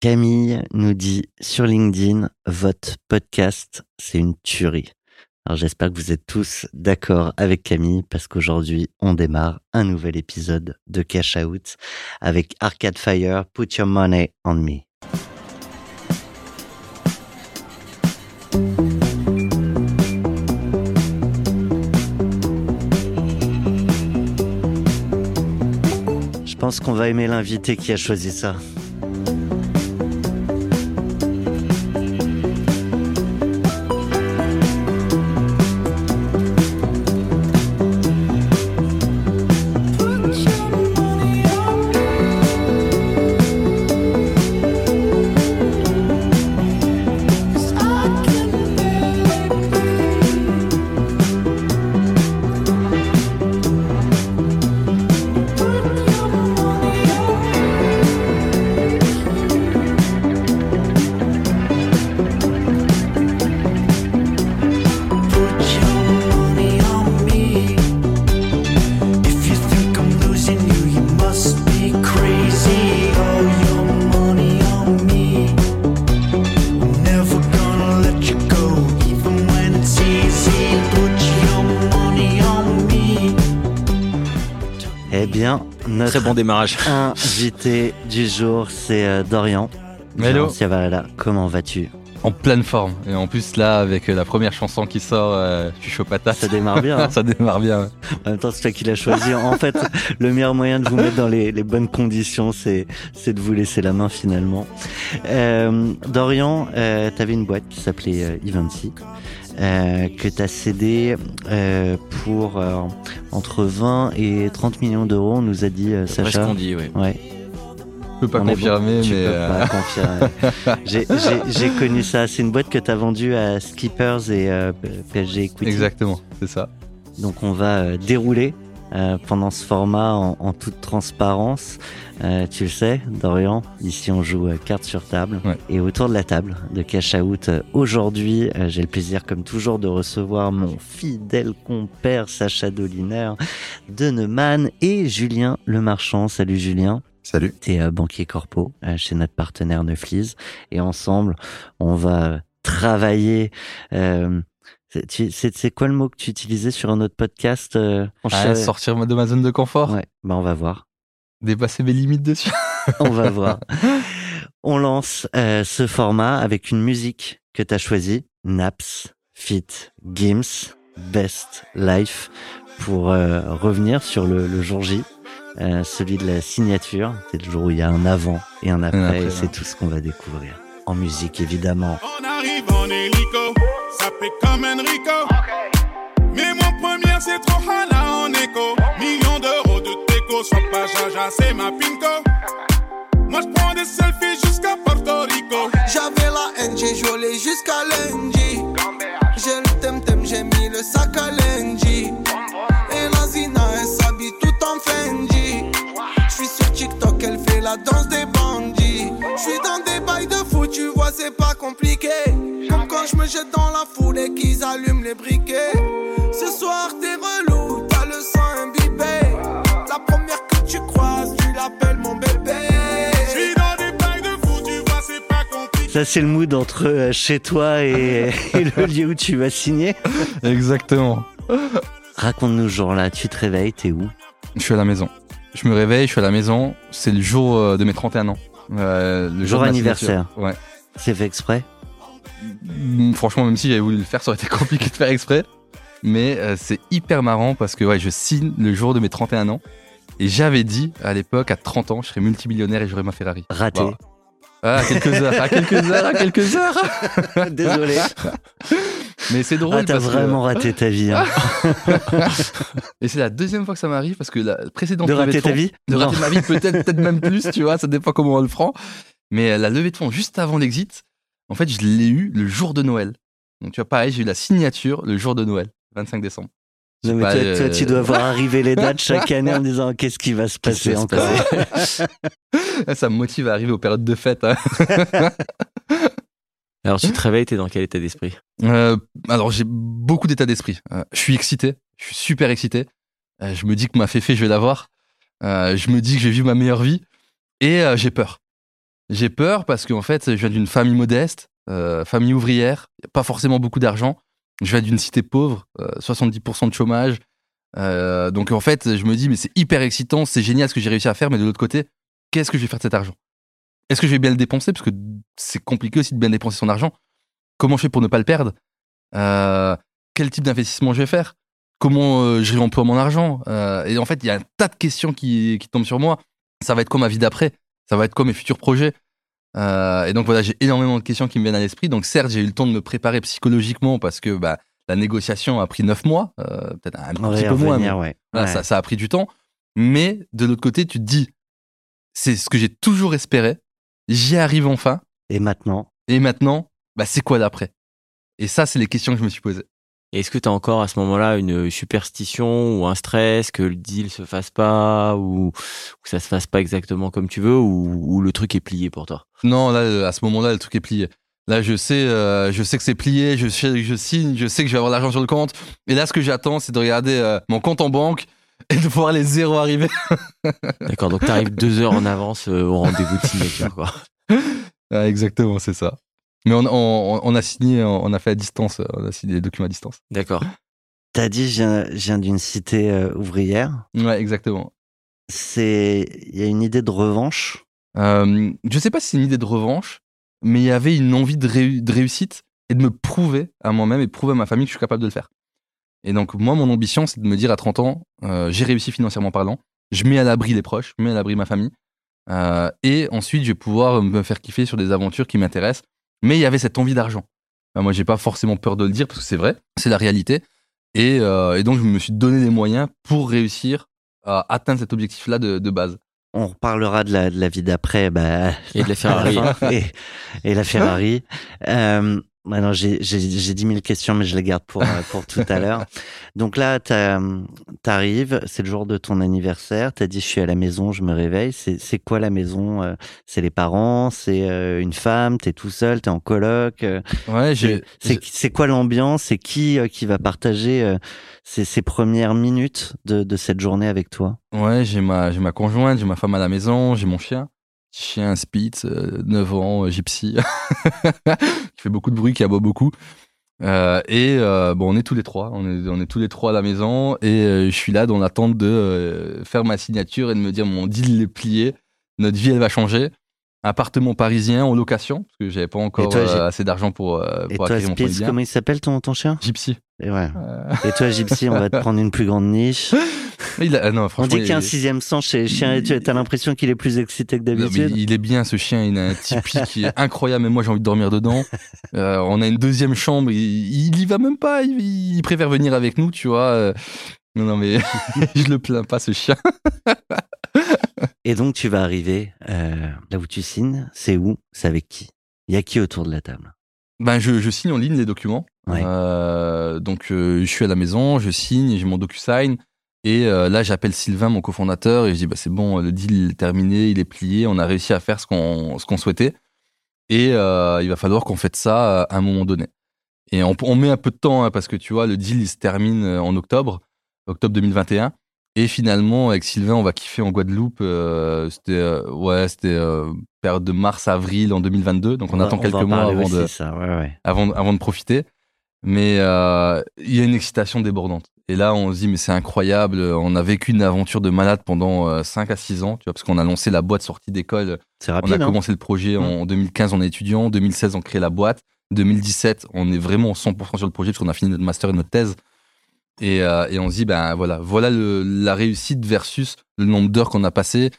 Camille nous dit sur LinkedIn, votre podcast, c'est une tuerie. Alors j'espère que vous êtes tous d'accord avec Camille parce qu'aujourd'hui, on démarre un nouvel épisode de Cash Out avec Arcade Fire, Put Your Money on Me. Je pense qu'on va aimer l'invité qui a choisi ça. Démarrage. invité du jour, c'est euh, Dorian. Hello. Comment vas-tu? En pleine forme. Et en plus, là, avec euh, la première chanson qui sort, euh, je suis chaud patate. Ça démarre bien. hein Ça démarre bien. ouais. En même temps, c'est toi qui l'as choisi. En fait, le meilleur moyen de vous mettre dans les, les bonnes conditions, c'est c'est de vous laisser la main finalement. Euh, Dorian, euh, t'avais une boîte qui s'appelait euh, Eventy. Euh, que tu as cédé euh, pour euh, entre 20 et 30 millions d'euros, on nous a dit euh, C'est ce Sacha. qu'on dit, oui. Ouais, Je peux pas on confirmer, bon. Tu mais. peux euh, pas confirmer. J'ai- J'ai j'ai connu ça. C'est une boîte que tu as vendue à Skippers et euh, PSG Equity. Exactement, c'est ça. Donc on va euh, dérouler euh, pendant ce format en, en toute transparence. Euh, tu le sais, Dorian, ici on joue euh, carte sur table. Ouais. Et autour de la table de Cash Out, euh, aujourd'hui, euh, j'ai le plaisir comme toujours de recevoir mon fidèle compère Sacha Doliner de Neumann et Julien Lemarchand. Salut Julien. Salut. T'es euh, banquier corpo euh, chez notre partenaire Neuflis et ensemble on va euh, travailler. euh, c'est- tu- c'est c'est quoi le mot que tu utilisais sur un autre podcast euh, on Ah, sortir de ma zone de confort, Ouais, bah on va voir. dépasser mes limites dessus. On va voir. On lance euh, ce format avec une musique que tu as choisie, Naps, Fit, Gims, Best Life, pour euh, revenir sur le, le jour J, euh, celui de la signature. C'est le jour où il y a un avant et un après, après, et ouais. c'est tout ce qu'on va découvrir. En musique, évidemment. On arrive en hélico, comme Enrico. Mais mon premier, c'est trop hala en écho. Millions d'euros de déco, sois pas jaja, c'est ma pinko. Moi, je prends des selfies jusqu'à Porto Rico. J'avais la haine, j'ai joué jusqu'à lundi. J'ai le tem-tem, j'ai mis le sac à lundi. Et la Zina, elle s'habille tout en Fendi. J'suis sur TikTok, elle fait la danse des bandits. J'suis dans des bails de fou, tu vois, c'est pas compliqué. Comme quand je me jette dans la foule et qu'ils allument les briquets. Ce soir, t'es relou, t'as le sang imbibé. La première que tu croises, tu l'appelles mon bébé. J'suis dans des bails de fou, tu vois, c'est pas compliqué. Ça, c'est le mood entre euh, chez toi et, et le lieu où tu vas signer. Exactement. Raconte-nous ce jour-là. Tu te réveilles, t'es où? Je suis à la maison. Je me réveille, je suis à la maison. C'est le jour euh, de mes 31 ans. Euh, le Jour de ma anniversaire. Ouais. C'est fait exprès? Franchement, même si j'avais voulu le faire, ça aurait été compliqué de faire exprès. Mais euh, c'est hyper marrant parce que ouais, je signe le jour de mes 31 ans. Et j'avais dit à l'époque, à 30 ans, je serais multimillionnaire et j'aurais ma Ferrari. Raté. Voilà. Ah, à quelques heures, à quelques heures, à quelques heures. Désolé. Mais c'est drôle Ah, t'as que- vraiment raté ta vie. hein. Et c'est la deuxième fois que ça m'arrive parce que la précédente De rater ta vie de Non. rater ma vie, peut-être peut-être même plus, tu vois, ça dépend comment on le prend. Mais la levée de fonds juste avant l'exit, en fait, je l'ai eu le jour de Noël. Donc tu vois, pareil, j'ai eu la signature le jour de Noël, 25 décembre. Non, mais toi, euh, tu dois voir arriver les dates chaque année en disant qu'est-ce qui va se passer va se encore. passer Ça me motive à arriver aux périodes de fête. hein. Alors tu te réveilles, t'es dans quel état d'esprit? Euh, alors j'ai beaucoup d'état d'esprit. Euh, je suis excité, je suis super excité. Euh, je me dis que ma féfé, je vais l'avoir. Euh, je me dis que je vais vivre ma meilleure vie. Et euh, j'ai peur. J'ai peur parce qu'en fait, je viens d'une famille modeste, euh, famille ouvrière, pas forcément beaucoup d'argent. Je viens d'une cité pauvre, euh, 70% de chômage. Euh, donc en fait, je me dis, mais c'est hyper excitant, c'est génial ce que j'ai réussi à faire, mais de l'autre côté, qu'est-ce que je vais faire de cet argent? Est-ce que je vais bien le dépenser? Parce que c'est compliqué aussi de bien dépenser son argent. Comment je fais pour ne pas le perdre? Euh, Quel type d'investissement je vais faire? Comment euh, je réemploie mon argent? Euh, Et en fait, il y a un tas de questions qui, qui tombent sur moi. Ça va être quoi ma vie d'après Ça va être quoi mes futurs projets? Euh, Et donc voilà, j'ai énormément de questions qui me viennent à l'esprit. Donc certes, j'ai eu le temps de me préparer psychologiquement parce que bah, la négociation a pris neuf mois, euh, peut-être un On petit peu moins. mais- revenir, ouais. voilà, Ouais. ça, ça a pris du temps. Mais de l'autre côté, tu te dis, c'est ce que j'ai toujours espéré. J'y arrive enfin. Et maintenant? Et maintenant, bah, c'est quoi d'après? Et ça, c'est les questions que je me suis posées. Est-ce que t'as encore à ce moment-là une superstition ou un stress que le deal se fasse pas ou que ça se fasse pas exactement comme tu veux ou, ou le truc est plié pour toi? Non, là, à ce moment-là, le truc est plié. Là, je sais, euh, je sais que c'est plié, je, sais- je signe, je sais que je vais avoir l'argent sur le compte. Et là, ce que j'attends, c'est de regarder euh, mon compte en banque et de voir les zéros arriver. D'accord, donc t'arrives deux heures en avance euh, au rendez-vous de signature quoi. Ah, exactement, c'est ça. Mais on, on- on a signé, on a fait à distance, on a signé les documents à distance. D'accord. T'as dit, je viens, d'une cité euh, ouvrière. Ouais, exactement. C'est, il y a une idée de revanche? Euh, je sais pas si c'est une idée de revanche, mais il y avait une envie de, réu- de réussite et de me prouver à moi-même et prouver à ma famille que je suis capable de le faire. Et donc, moi, mon ambition, c'est de me dire à 30 ans, euh, j'ai réussi financièrement parlant, je mets à l'abri les proches, je mets à l'abri ma famille, euh, et ensuite, je vais pouvoir me faire kiffer sur des aventures qui m'intéressent. Mais il y avait cette envie d'argent. Euh, moi, j'ai pas forcément peur de le dire parce que c'est vrai, c'est la réalité. Et, euh, et donc, je me suis donné les moyens pour réussir à atteindre cet objectif-là de, de base. On reparlera de la, de la vie d'après. Bah, Et de la Ferrari. et la Ferrari. Euh, non, j'ai j'ai- j'ai 10 000 questions, mais je les garde pour, euh, pour tout à l'heure. Donc là, t'as- t'arrives, c'est le jour de ton anniversaire, t'as dit je suis à la maison, je me réveille. C'est quoi la maison euh, C'est les parents, c'est euh, une femme, t'es tout seul, t'es en coloc. euh, Ouais, c'est quoi l'ambiance? C'est qui euh, qui va partager euh, ces, ces premières minutes de, de cette journée avec toi? Ouais, j'ai ma, j'ai ma conjointe, j'ai ma femme à la maison, j'ai mon chien. Chien Spitz, euh, 9 ans, euh, gypsy, qui fait beaucoup de bruit, qui aboie beaucoup. Euh, et euh, bon, on est tous les trois, on est, on est tous les trois à la maison, et euh, je suis là dans l'attente de euh, faire ma signature et de me dire mon deal est plié, notre vie elle va changer. Appartement parisien en location, parce que j'avais pas encore toi, euh, assez d'argent pour, euh, Et pour toi, acquérir mon premier Spitz, comment il s'appelle ton, ton chien? Gypsy. Et, ouais. Euh, et toi, Gypsy, on va te prendre une plus grande niche. Il a- ah On dit qu'il y a un sixième sens chez les chiens et tu as l'impression qu'il est plus excité que d'habitude. il est bien ce chien, il a un tipi qui est incroyable, mais moi j'ai envie de dormir dedans. Euh, on a une deuxième chambre, il, il y va même pas, il, il préfère venir avec nous, tu vois. Euh, Non, non, mais je le plains pas ce chien. Et donc, tu vas arriver euh, là où tu signes. C'est où C'est avec qui? Il y a qui autour de la table? Ben, je, je signe en ligne les documents. Ouais. Euh, donc euh, je suis à la maison, je signe, j'ai mon DocuSign. Et euh, là, j'appelle Sylvain, mon cofondateur, et je dis bah, c'est bon, le deal est terminé, il est plié, on a réussi à faire ce qu'on ce qu'on souhaitait. Et euh, il va falloir qu'on fasse ça à un moment donné. Et on, on met un peu de temps, hein, parce que tu vois, le deal, il se termine euh, en octobre, octobre 2021. Et finalement, avec Sylvain, on va kiffer en Guadeloupe. euh, c'était euh, ouais, c'était euh, période de mars-avril en 2022. Donc on, attend quelques mois avant aussi, de, ça. Ouais, ouais. avant, avant de profiter. Mais euh, il y a une excitation débordante. Et là, on se dit, mais c'est incroyable. On a vécu une aventure de malade pendant euh, 5 à 6 ans, tu vois, parce qu'on a lancé la boîte sortie d'école. C'est On rapide. a hein commencé le projet en 2015, on est étudiant. En 2016, on crée la boîte. 2017, on est vraiment 100% sur le projet, parce qu'on a fini notre master et notre thèse. Et, euh, et on se dit, ben voilà, voilà le- la réussite versus le nombre d'heures qu'on a passé.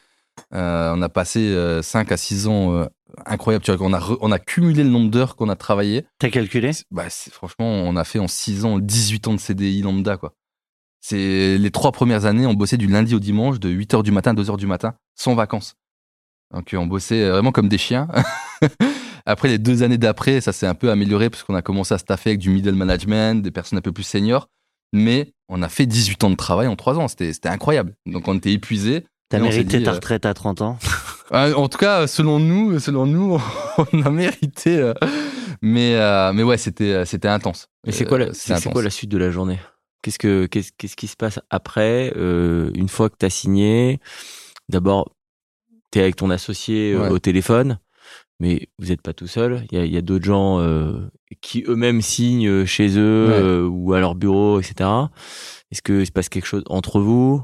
Euh, on a passé 5 à 6 ans euh, incroyables. Tu vois, on a, re- on a cumulé le nombre d'heures qu'on a travaillé. T'as calculé? Bah, franchement, on a fait en 6 ans 18 ans de CDI lambda, quoi. C'est les trois premières années, on bossait du lundi au dimanche, de 8 h du matin à 2 h du matin, sans vacances. Donc, on bossait vraiment comme des chiens. Après les deux années d'après, ça s'est un peu amélioré parce qu'on a commencé à staffer avec du middle management, des personnes un peu plus seniors. Mais on a fait 18 ans de travail en trois ans. C'était incroyable. Donc on était épuisés. T'as mérité dit, ta euh, retraite à 30 ans Euh, En tout cas, selon nous, selon nous, on a mérité. euh, Mais, euh, mais ouais, c'était, euh, intense. Et c'est quoi, la, Euh, c'est, c'est intense. quoi la suite de la journée? Qu'est-ce que qu'est-ce, qu'est-ce qui se passe après euh, une fois que tu as signé? D'abord, tu es avec ton associé euh, Ouais. au téléphone, mais vous n'êtes pas tout seul. Il y a, y a d'autres gens euh, qui eux-mêmes signent chez eux Ouais. euh, ou à leur bureau, etc. Est-ce que il se passe quelque chose entre vous?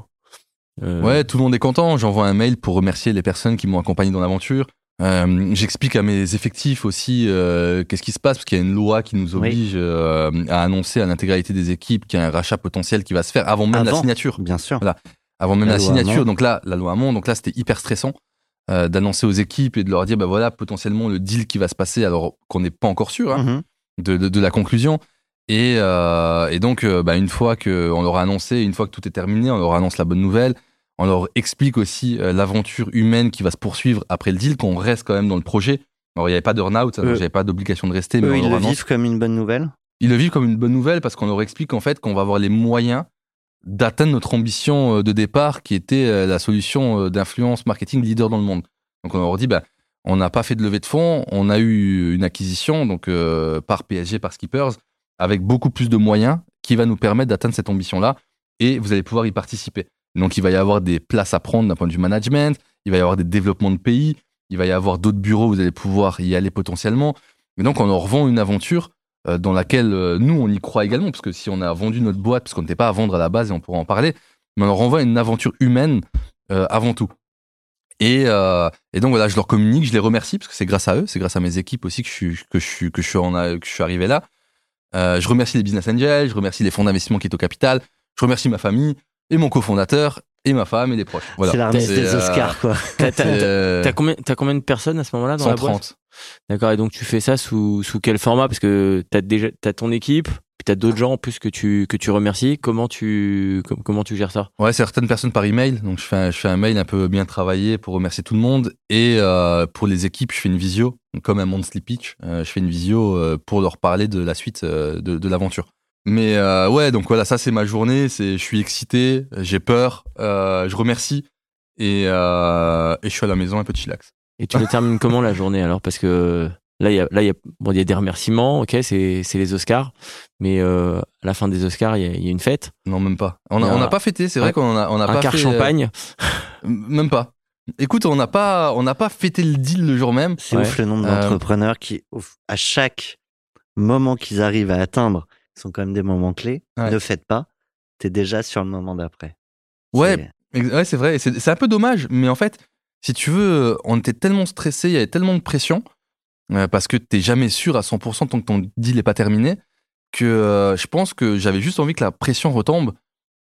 Euh, Ouais, tout le monde est content. J'envoie un mail pour remercier les personnes qui m'ont accompagné dans l'aventure. Euh, J'explique à mes effectifs aussi euh, qu'est-ce qui se passe, parce qu'il y a une loi qui nous Oui. oblige euh, à annoncer à l'intégralité des équipes qu'il y a un rachat potentiel qui va se faire avant même la Avant. signature. Bien sûr. Avant même La la, signature. Donc là, la loi Hamon. Donc là, c'était hyper stressant d'annoncer aux équipes et de leur dire, bah voilà, potentiellement le deal qui va se passer, alors qu'on n'est pas encore sûr. hein Mhm. de, de, de la conclusion. Et, et donc, bah, une fois qu'on leur a annoncé, une fois que tout est terminé, on leur annonce la bonne nouvelle. On leur explique aussi euh, l'aventure humaine qui va se poursuivre après le deal, qu'on reste quand même dans le projet. Alors, il n'y avait pas de burn-out, Eux- j'avais pas d'obligation de rester, mais Eux, ils le vivent comme une bonne nouvelle? Ils le vivent comme une bonne nouvelle parce qu'on leur explique en fait qu'on va avoir les moyens d'atteindre notre ambition euh, de départ qui était euh, la solution euh, d'influence marketing leader dans le monde. Donc on leur dit, bah, on n'a pas fait de levée de fonds, on a eu une acquisition donc euh, par PSG, par Skippers, avec beaucoup plus de moyens qui va nous permettre d'atteindre cette ambition-là et vous allez pouvoir y participer. Donc il va y avoir des places à prendre d'un point de vue management, il va y avoir des développements de pays, il va y avoir d'autres bureaux, vous allez pouvoir y aller potentiellement. Et donc on leur vend une aventure euh, dans laquelle euh, nous, on y croit également, parce que si on a vendu notre boîte, parce qu'on n'était pas à vendre à la base, et on pourra en parler, mais on leur envoie une aventure humaine euh, avant tout. Et, donc voilà, je leur communique, je les remercie, parce que c'est grâce à eux, c'est grâce à mes équipes aussi que je suis, que je que je en, arrivé là. Je remercie les business angels, je remercie les fonds d'investissement qui est au capital, je remercie ma famille et mon cofondateur et ma femme et les proches. Voilà. C'est la remise C'est, des euh, Oscars, quoi. T'as, euh, combien, t'as combien de personnes à ce moment-là dans la boîte 130. D'accord, et donc tu fais ça sous, sous quel format? Parce que t'as déjà t'as ton équipe, puis t'as d'autres gens en plus que tu, que tu remercies. Comment tu, com- comment tu gères ça? Ouais, certaines personnes par email. Donc, je fais, un, je fais un mail un peu bien travaillé pour remercier tout le monde. Et euh, pour les équipes, je fais une visio, comme un monthly pitch. euh, je fais une visio euh, pour leur parler de la suite euh, de, de l'aventure. Mais euh, ouais, donc voilà, ça c'est ma journée. C'est, je suis excité, j'ai peur, euh, je remercie et, euh, et je suis à la maison un peu chillax. Et tu le termines comment la journée alors? Parce que là, il y a, là, il y a, bon, il y a des remerciements, ok, c'est, c'est les Oscars, mais euh, à la fin des Oscars, il y a, il y a une fête, Non, même pas. On n'a a pas fêté. C'est un- vrai qu'on a, on a un pas quart fait, euh, champagne. même pas. Écoute, on n'a pas, on n'a pas fêté le deal le jour même. C'est Ouais. ouf le nombre Euh, d'entrepreneurs qui, à chaque moment qu'ils arrivent à atteindre, sont quand même des moments clés, Ouais. ne faites pas. T'es déjà sur le moment d'après. Ouais, C'est- Ex- Ouais, c'est vrai. C'est c'est un peu dommage, mais en fait, si tu veux, on était tellement stressé, il y avait tellement de pression, euh, parce que t'es jamais sûr à 100% tant que ton deal n'est pas terminé, que euh, je pense que j'avais juste envie que la pression retombe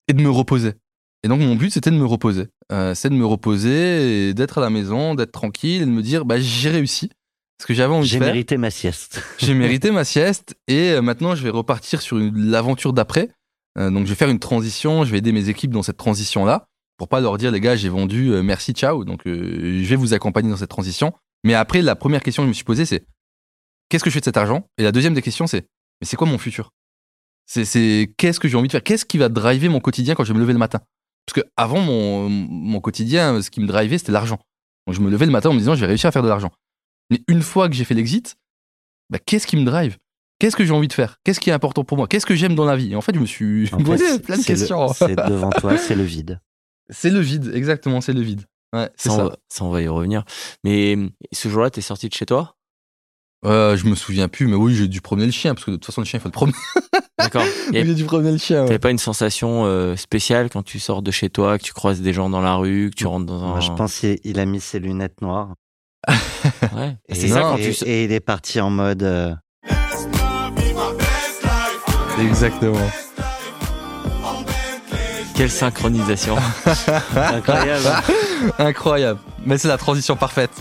et de me reposer. Et donc, mon but, c'était de me reposer. Euh, c'est de me reposer et d'être à la maison, d'être tranquille et de me dire, bah, j'ai réussi. Ce que j'avais envie de J'ai faire. mérité ma sieste. J'ai mérité ma sieste et euh, maintenant je vais repartir sur une- l'aventure d'après. Euh, donc je vais faire une transition, je vais aider mes équipes dans cette transition-là pour pas leur dire les gars j'ai vendu, euh, merci, ciao. Donc euh, je vais vous accompagner dans cette transition. Mais après la première question que je me suis posée c'est qu'est-ce que je fais de cet argent? Et la deuxième des questions c'est mais c'est quoi mon futur? C'est c'est qu'est-ce que j'ai envie de faire? Qu'est-ce qui va driver mon quotidien quand je vais me lever le matin? Parce que avant mon, mon quotidien, ce qui me drivait c'était l'argent. Donc je me levais le matin en me disant je vais réussir à faire de l'argent. Mais une fois que j'ai fait l'exit, bah, qu'est-ce qui me drive? Qu'est-ce que j'ai envie de faire? Qu'est-ce qui est important pour moi? Qu'est-ce que j'aime dans la vie? Et en fait, je me suis posé plein de questions. C'est devant toi, c'est le vide. C'est le vide, exactement, c'est le vide. Ouais, Ça, on ça. va- ça, on va y revenir. Mais ce jour-là, t'es sorti de chez toi? Euh, je me souviens plus, mais oui, j'ai dû promener le chien, parce que de toute façon, le chien, il faut le promener. D'accord. J'ai dû promener le chien. ouais. T'avais pas une sensation euh, spéciale quand tu sors de chez toi, que tu croises des gens dans la rue, que tu rentres dans un. Moi, je pense qu'il il a mis ses lunettes noires. Ouais. Et, C'est ça quand et- tu. et il est parti en mode. euh, Exactement. Quelle synchronisation. incroyable. hein. Incroyable. Mais c'est la transition parfaite.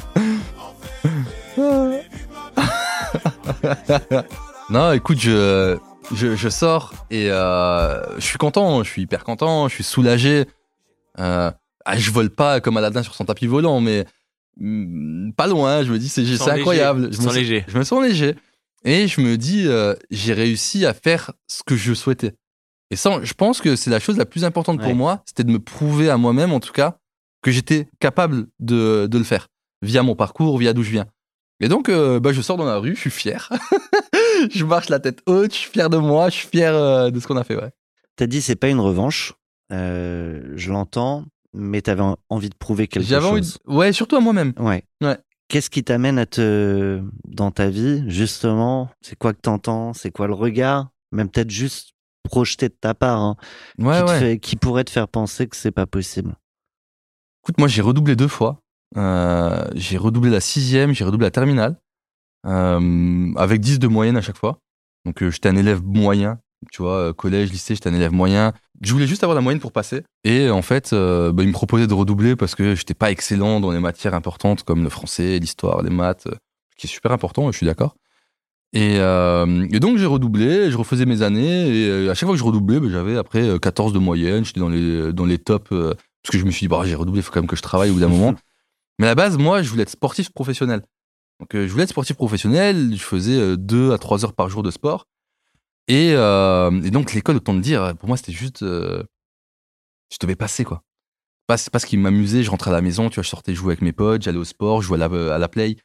non, écoute, je, je, je sors et euh, je suis content, je suis hyper content, je suis soulagé. Euh, ah, je vole pas comme Aladdin sur son tapis volant, mais Pas loin, je me dis, c'est incroyable. léger, Je me, sens léger. je me sens léger. Et je me dis, euh, j'ai réussi à faire ce que je souhaitais. Et ça, je pense que c'est la chose la plus importante Ouais. pour moi, c'était de me prouver à moi-même, en tout cas, que j'étais capable de, de le faire, via mon parcours, via d'où je viens. Et donc, euh, bah, je sors dans la rue, je suis fier. je marche la tête haute, je suis fier de moi, je suis fier euh, de ce qu'on a fait. Ouais. T'as dit c'est pas une revanche. Euh, je l'entends, mais t'avais en- envie de prouver quelque J'avais chose. envie de- Ouais, surtout à moi-même. Ouais. Ouais. Qu'est-ce qui t'amène à te dans ta vie justement C'est quoi que t'entends C'est quoi le regard? Même peut-être juste projeté de ta part, hein, Ouais, qui, te ouais. fait- qui pourrait te faire penser que c'est pas possible. Écoute, moi, j'ai redoublé deux fois. Euh, j'ai redoublé la sixième, j'ai redoublé la terminale, euh, avec 10 de moyenne à chaque fois. Donc, euh, j'étais un élève moyen, tu vois, collège, lycée, j'étais un élève moyen. Je voulais juste avoir la moyenne pour passer. Et en fait, euh, bah, ils me proposaient de redoubler parce que j'étais pas excellent dans les matières importantes comme le français, l'histoire, les maths, euh, ce qui est super important, je suis d'accord. Et, euh, et donc, j'ai redoublé, je refaisais mes années, et euh, à chaque fois que je redoublais, bah, j'avais après euh, 14 de moyenne, j'étais dans les, dans les tops, euh, parce que je me suis dit, bah, j'ai redoublé, il faut quand même que je travaille au bout d'un moment. Mais à la base, moi, je voulais être sportif professionnel. Donc, euh, je voulais être sportif professionnel, je faisais euh, deux à trois heures par jour de sport. Et, euh, et donc, l'école, autant te dire, pour moi, c'était juste. euh, je devais passer, quoi. Pas, c'est pas ce qui m'amusait, je rentrais à la maison, tu vois, je sortais jouer avec mes potes, j'allais au sport, je jouais à la, à la play.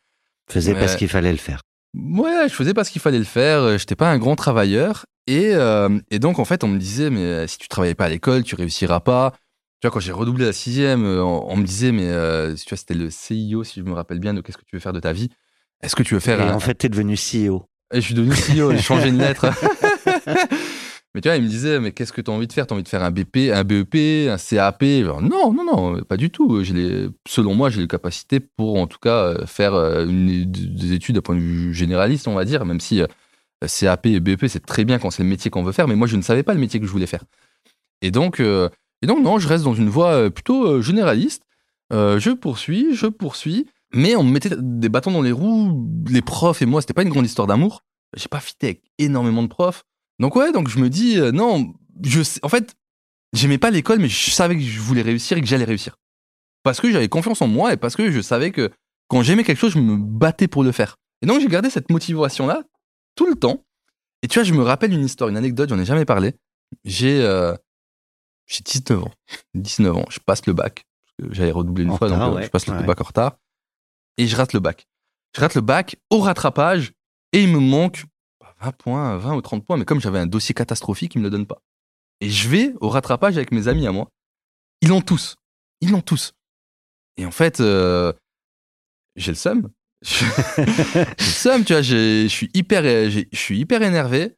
Faisais Ouais. parce qu'il fallait le faire. Ouais, je faisais pas ce qu'il fallait le faire. euh, J'étais pas un grand travailleur. Et, euh, et donc, en fait, on me disait, mais si tu travaillais pas à l'école, tu réussiras pas. Tu vois, quand j'ai redoublé la sixième, on, on me disait, mais euh, tu vois, c'était le CIO, si je me rappelle bien, de qu'est-ce que tu veux faire de ta vie. Est-ce que tu veux faire Et un... en fait, t'es devenu CEO. Et je suis devenu CEO, j'ai changé une lettre. mais tu vois, il me disait, mais qu'est-ce que tu as envie de faire? Tu as envie de faire un BP, un BEP, un CAP Non, non, non, pas du tout. Selon moi, j'ai les capacités pour, en tout cas, euh, faire euh, des études d'un point de vue généraliste, on va dire, même si euh, CAP et BEP, c'est très bien quand c'est le métier qu'on veut faire, mais moi, je ne savais pas le métier que je voulais faire. Et donc, et donc non, je reste dans une voie plutôt généraliste. Je poursuis, je poursuis, mais on me mettait des bâtons dans les roues. Les profs et moi, c'était pas une grande histoire d'amour. J'ai pas fité avec énormément de profs. Donc ouais, donc je me dis euh, non, je sais, en fait, j'aimais pas l'école, mais je savais que je voulais réussir et que j'allais réussir. Parce que j'avais confiance en moi et parce que je savais que quand j'aimais quelque chose, je me battais pour le faire. Et donc j'ai gardé cette motivation-là tout le temps. Et tu vois, je me rappelle une histoire, une anecdote, j'en ai jamais parlé. J'ai euh, j'ai 19 ans. 19 ans, je passe le bac. J'avais redoublé une En fois, donc euh, ouais. je passe le Ouais. bac en retard. Et je rate le bac. Je rate le bac au rattrapage et il me manque 20 points, 20 ou 30 points. Mais comme j'avais un dossier catastrophique, ils me le donnent pas. Et je vais au rattrapage avec mes amis à moi. Ils l'ont tous. Ils l'ont tous. Et en fait, euh, j'ai le seum. j'ai le seum, tu vois. Je suis hyper, je suis hyper énervé.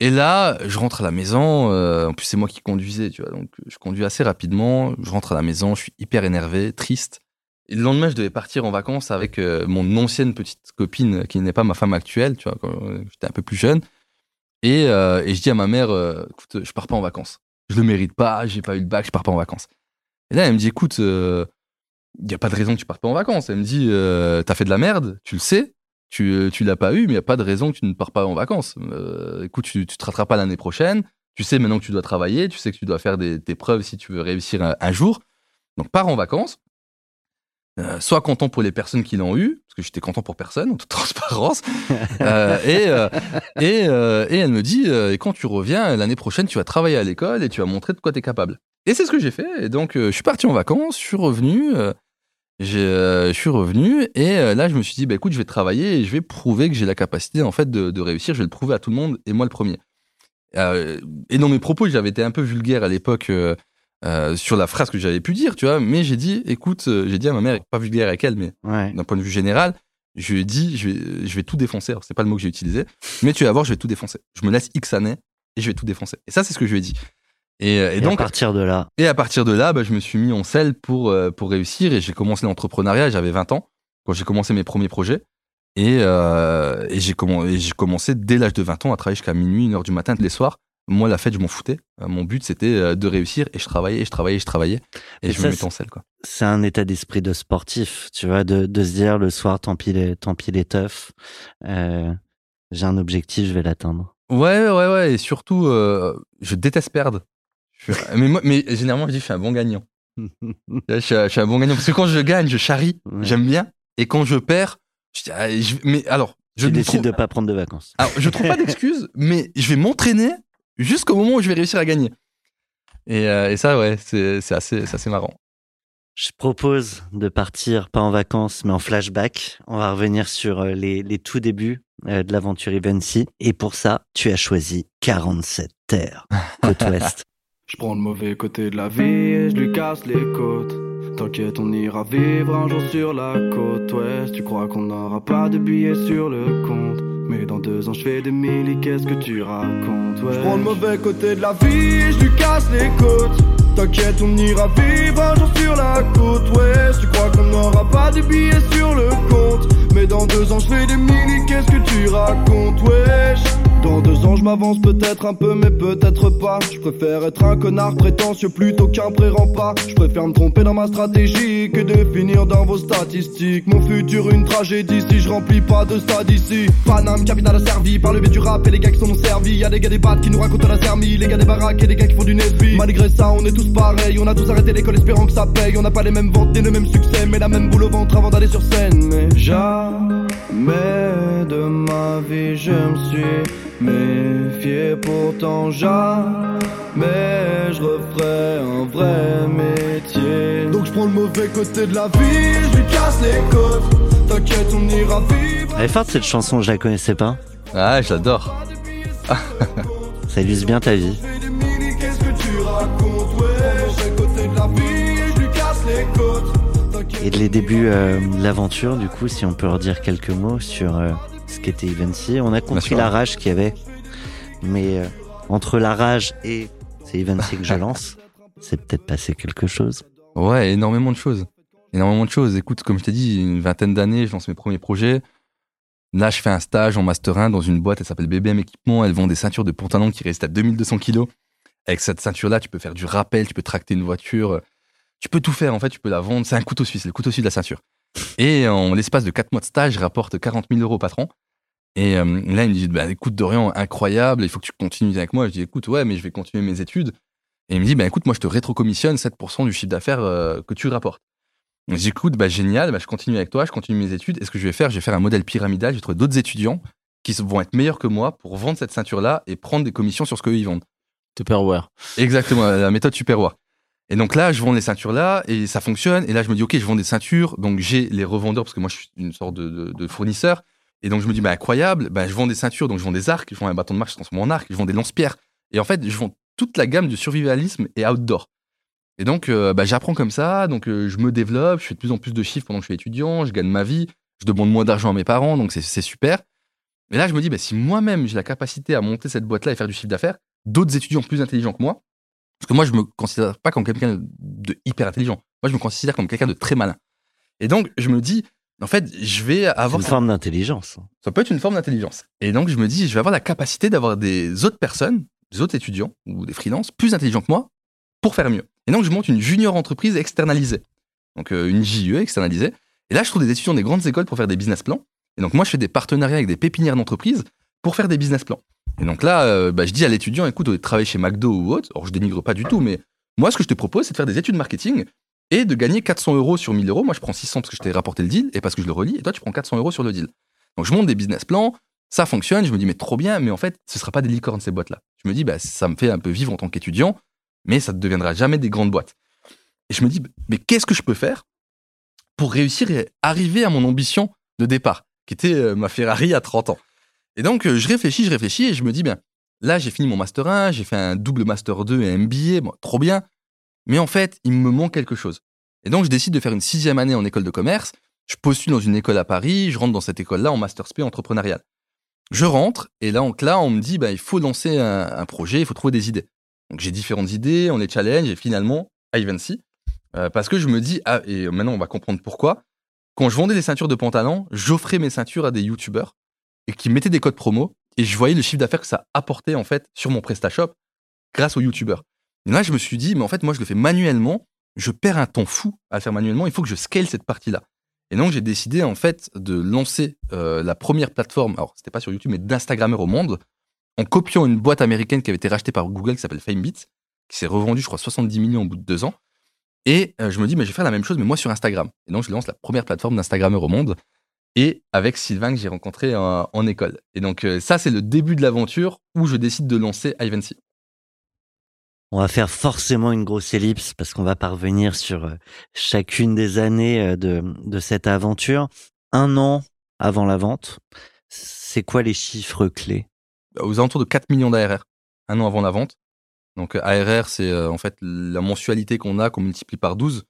Et là, je rentre à la maison. euh, en plus, c'est moi qui conduisais, tu vois. Donc, je conduis assez rapidement. Je rentre à la maison. Je suis hyper énervé, triste. Le lendemain, je devais partir en vacances avec euh, mon ancienne petite copine, qui n'est pas ma femme actuelle, tu vois, quand j'étais un peu plus jeune. Et, euh, je dis à ma mère, euh, écoute, je pars pas en vacances. Je le mérite pas, j'ai pas eu le bac, je pars pas en vacances. Et là, elle me dit, écoute, il n'y a pas de raison que tu partes pas en vacances. Elle me dit, t'as fait de la merde, tu le sais, tu, tu l'as pas eu, mais il n'y a pas de raison que tu ne pars pas en vacances. Écoute, tu, tu te rateras pas l'année prochaine, tu sais maintenant que tu dois travailler, tu sais que tu dois faire des, tes preuves si tu veux réussir un jour. Donc, pars en vacances. Euh, sois content pour les personnes qui l'ont eu, parce que j'étais content pour personne, en toute transparence. Euh, et, euh, et, elle me dit, et quand tu reviens l'année prochaine, tu vas travailler à l'école et tu vas montrer de quoi tu es capable. Et c'est ce que j'ai fait. Et donc, je suis parti en vacances, je suis revenu, je suis revenu, et là, je me suis dit, bah, écoute, je vais travailler et je vais prouver que j'ai la capacité en fait de, de réussir. Je vais le prouver à tout le monde et moi le premier. Et dans mes propos, j'avais été un peu vulgaire à l'époque. Euh, sur la phrase que j'avais pu dire, tu vois, mais j'ai dit, écoute, euh, j'ai dit à ma mère, pas vulgaire avec elle, mais Ouais. d'un point de vue général, je lui ai dit, je vais, je vais tout défoncer. Alors, c'est pas le mot que j'ai utilisé, mais tu vas voir, je vais tout défoncer. Je me laisse X années et je vais tout défoncer. Et ça, c'est ce que je lui ai dit. Et, euh, et Et, donc, à partir de là, et à partir de là, bah, je me suis mis en selle pour, euh, pour réussir et j'ai commencé l'entrepreneuriat. J'avais 20 ans quand j'ai commencé mes premiers projets. Et, et j'ai commen- et j'ai commencé dès l'âge de 20 ans à travailler jusqu'à minuit, une heure du matin, tous les soirs. Moi, la fête, je m'en foutais. Euh, Mon but, c'était euh, de réussir et je travaillais, et je travaillais, et je travaillais. Et je ça, me mettais en selle, quoi. c'est un état d'esprit de sportif, tu vois, de, de se dire le soir, tant pis les, tant pis les teufs, euh, j'ai un objectif, je vais l'atteindre. Ouais, ouais, ouais. Et surtout, euh, je déteste perdre. Je suis- mais, moi, mais généralement, je dis, je suis un bon gagnant. je, suis, je suis un bon gagnant. Parce que quand je gagne, je charrie, Ouais. j'aime bien. Et quand je perds, je dis, ah, mais alors, je tu décides trouve, de pas prendre de vacances. alors, je trouve pas d'excuses, mais je vais m'entraîner jusqu'au moment où je vais réussir à gagner. Et, euh, et ça, ouais, c'est assez, c'est assez marrant. Je propose de partir, pas en vacances, mais en flashback. On va revenir sur euh, les, les tout débuts euh, de l'aventure Evency. Et pour ça, tu as choisi 47 terres, côte ouest. Je prends le mauvais côté de la vie et je lui casse les côtes. T'inquiète, on ira vivre un jour sur la côte ouest. Tu crois qu'on n'aura pas de billets sur le compte. Dans deux ans, je fais des milli, qu'est-ce que tu racontes ouais. Je prends le mauvais côté de la vie et je lui casse les côtes. T'inquiète, on ira vivre un jour sur la côte ouest. Tu crois qu'on n'aura pas de billets sur le compte. Mais dans deux ans, je fais des milli, qu'est-ce que tu racontes, wesh? Dans deux ans, je m'avance peut-être un peu, mais peut-être pas. Je préfère être un connard prétentieux plutôt qu'un pré-rempart. Je préfère me tromper dans ma stratégie que de finir dans vos statistiques. Mon futur, une tragédie si je remplis pas de stade ici. Paname, capitale asservie par le biais du rap et les gars qui sont servis. Y a des gars des battes qui nous racontent la sermie, les gars des baraques et des gars qui font du Nesby. Malgré ça, on est tous pareils. On a tous arrêté l'école espérant que ça paye. On n'a pas les mêmes ventes ni le même succès, mais la même boule au ventre avant d'aller sur scène. Mais jamais de ma vie je me suis méfié. Pourtant jamais je referai un vrai métier. Donc je prends le mauvais côté de la vie, je lui casse les côtes. T'inquiète, on ira vivre. Elle est forte cette chanson, je la connaissais pas. Ah, je l'adore. Ça illustre bien ta vie. Et les débuts euh, de l'aventure, du coup, si on peut redire quelques mots sur euh, ce qu'était Evency. On a compris la rage qu'il y avait. Mais euh, entre la rage et c'est Evency que je lance, c'est peut-être passé quelque chose. Ouais, énormément de choses. Énormément de choses. Écoute, comme je t'ai dit, une vingtaine d'années, je lance mes premiers projets. Là, je fais un stage en Master 1 dans une boîte, elle s'appelle BBM Équipement. Elle vend des ceintures de pantalon qui résistent à 2200 kilos. Avec cette ceinture-là, tu peux faire du rappel, tu peux tracter une voiture. Tu peux tout faire, en fait, tu peux la vendre. C'est un couteau suisse, c'est le couteau suisse de la ceinture. Et en l'espace de 4 mois de stage, je rapporte 40 000 euros au patron. Et euh, là, il me dit, bah, écoute, Dorian, incroyable, il faut que tu continues avec moi. Je dis, écoute, ouais, mais je vais continuer mes études. Et il me dit, bah, écoute, moi, je te rétrocommissionne 7% du chiffre d'affaires euh, que tu rapportes. Je dis, écoute, bah, génial, bah, je continue avec toi, je continue mes études. Et ce que je vais faire, je vais faire un modèle pyramidal. Je vais trouver d'autres étudiants qui vont être meilleurs que moi pour vendre cette ceinture-là et prendre des commissions sur ce qu'eux, ils vendent. Tupperware. Exactement, la méthode Superware. Et donc là, je vends les ceintures là et ça fonctionne. Et là, je me dis, OK, je vends des ceintures. Donc j'ai les revendeurs parce que moi, je suis une sorte de, fournisseur. Et donc je me dis, bah, incroyable, bah, je vends des ceintures. Donc je vends des arcs, je vends un bâton de marche, je transforme en arc, je vends des lance-pierres. Et en fait, je vends toute la gamme du survivalisme et outdoor. Et donc, euh, bah, j'apprends comme ça. Donc euh, je me développe, je fais de plus en plus de chiffres pendant que je suis étudiant, je gagne ma vie, je demande moins d'argent à mes parents. Donc c'est- super. Et là, je me dis, bah, si moi-même j'ai la capacité à monter cette boîte-là et faire du chiffre d'affaires, d'autres étudiants plus intelligents que moi, parce que moi, je me considère pas comme quelqu'un de hyper intelligent. Moi, je me considère comme quelqu'un de très malin. Et donc, je me dis, en fait, je vais avoir. une forme d'intelligence. Ça peut être une forme d'intelligence. Et donc, je me dis, je vais avoir la capacité d'avoir des autres personnes, des autres étudiants ou des freelances plus intelligents que moi pour faire mieux. Et donc, je monte une junior entreprise externalisée. Donc, euh, une JE externalisée. Et là, je trouve des étudiants des grandes écoles pour faire des business plans. Et donc, moi, je fais des partenariats avec des pépinières d'entreprises pour faire des business plans. Et donc là, euh, bah, je dis à l'étudiant, écoute, au lieu de travailler chez McDo ou autre, alors je dénigre pas du tout, mais moi, ce que je te propose, c'est de faire des études marketing et de gagner 400 euros sur 1000 euros. Moi, je prends 600 parce que je t'ai rapporté le deal et parce que je le relis. Et toi, tu prends 400 euros sur le deal. Donc, je monte des business plans. Ça fonctionne. Je me dis, mais trop bien. Mais en fait, ce sera pas des licornes, ces boîtes-là. Je me dis, bah, ça me fait un peu vivre en tant qu'étudiant, mais ça ne deviendra jamais des grandes boîtes. Et je me dis, mais qu'est-ce que je peux faire pour réussir et arriver à mon ambition de départ, qui était euh, ma Ferrari à 30 ans? Et donc, euh, je réfléchis, je réfléchis et je me dis, bien, là, j'ai fini mon Master 1, j'ai fait un double Master 2 et MBA, trop bien. Mais en fait, il me manque quelque chose. Et donc, je décide de faire une sixième année en école de commerce. Je postule dans une école à Paris, je rentre dans cette école-là en Master SP entrepreneurial. Je rentre et là, on me dit, bah, il faut lancer un, un projet, il faut trouver des idées. Donc, j'ai différentes idées, on les challenge et finalement, Ivancy. Euh, parce que je me dis, ah, et maintenant, on va comprendre pourquoi. Quand je vendais des ceintures de pantalon, j'offrais mes ceintures à des youtubeurs et qui mettaient des codes promo et je voyais le chiffre d'affaires que ça apportait en fait sur mon PrestaShop grâce aux youtubeurs. Et là, je me suis dit, mais en fait, moi, je le fais manuellement. Je perds un temps fou à le faire manuellement. Il faut que je scale cette partie-là. Et donc, j'ai décidé, en fait, de lancer euh, la première plateforme, alors, c'était pas sur YouTube, mais d'Instagrammeur au monde, en copiant une boîte américaine qui avait été rachetée par Google qui s'appelle FameBit, qui s'est revendue, je crois, 70 millions au bout de deux ans. Et euh, je me dis, mais je vais faire la même chose, mais moi sur Instagram. Et donc, je lance la première plateforme d'Instagrammeur au monde. Et avec Sylvain que j'ai rencontré en, en école. Et donc, euh, ça, c'est le début de l'aventure où je décide de lancer Ivancy. On va faire forcément une grosse ellipse parce qu'on va parvenir sur euh, chacune des années euh, de, de cette aventure. Un an avant la vente, c'est quoi les chiffres clés? Aux alentours de 4 millions d'ARR, un an avant la vente. Donc, euh, ARR, c'est euh, en fait la mensualité qu'on a, qu'on multiplie par 12.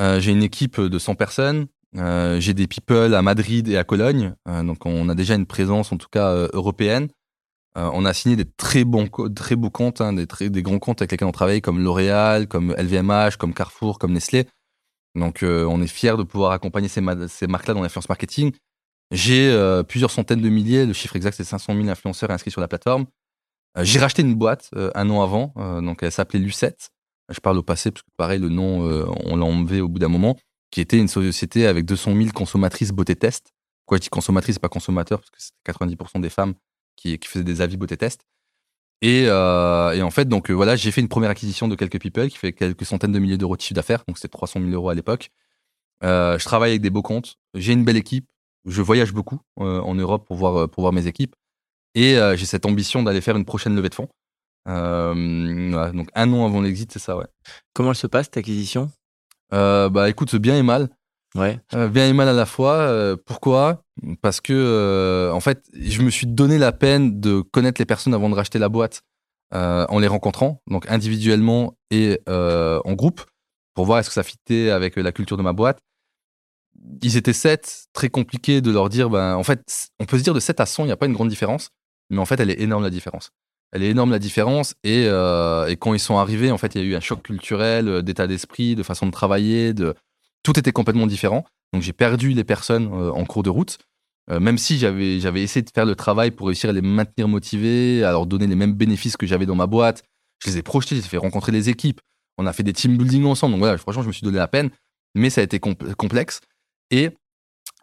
Euh, j'ai une équipe de 100 personnes. Euh, j'ai des people à Madrid et à Cologne. Euh, donc, on a déjà une présence, en tout cas, euh, européenne. On a signé des très bons, très beaux comptes, hein, des, très, des grands comptes avec lesquels on travaille, comme L'Oréal, comme LVMH, comme Carrefour, comme Nestlé. Donc, on est fiers de pouvoir accompagner ces, ces marques-là dans l'influence marketing. J'ai plusieurs centaines de milliers, le chiffre exact c'est 500 000 influenceurs inscrits sur la plateforme. J'ai racheté une boîte un an avant, donc elle s'appelait Lucette. Je parle au passé parce que pareil, le nom, on l'a enlevé au bout d'un moment, qui était une société avec 200 000 consommatrices beauté test. Quoi, je dis consommatrice, pas consommateur, parce que c'est 90% des femmes qui, faisaient des avis beauté test. Et, euh, en fait, donc euh, voilà, j'ai fait une première acquisition de quelques people qui fait quelques centaines de milliers d'euros de chiffre d'affaires, donc c'était 300 000 euros à l'époque. Euh, je travaille avec des beaux comptes, j'ai une belle équipe, je voyage beaucoup en Europe pour voir, pour voir mes équipes, et j'ai cette ambition d'aller faire une prochaine levée de fonds. Donc un an avant l'exit, c'est ça, ouais. Comment elle se passe, ta acquisition? Euh, bah écoute, bien et mal. Ouais. Euh, bien et mal à la fois. Euh, pourquoi? Parce que en fait, je me suis donné la peine de connaître les personnes avant de racheter la boîte en les rencontrant, donc individuellement et en groupe, pour voir est-ce que ça fitait avec la culture de ma boîte. Ils étaient sept, très compliqué de leur dire, ben, en fait, on peut se dire de 7 à 100, il n'y a pas une grande différence, mais en fait, elle est énorme la différence. Elle est énorme la différence et, euh, et quand ils sont arrivés, en fait, il y a eu un choc culturel, euh, d'état d'esprit, de façon de travailler, tout était complètement différent. Donc j'ai perdu les personnes euh, en cours de route, même si j'avais j'avais essayé de faire le travail pour réussir à les maintenir motivés, à leur donner les mêmes bénéfices que j'avais dans ma boîte. Je les ai projetés, j'ai fait rencontrer les équipes. On a fait des team building ensemble. Donc voilà, franchement, je me suis donné la peine, mais ça a été compl- complexe et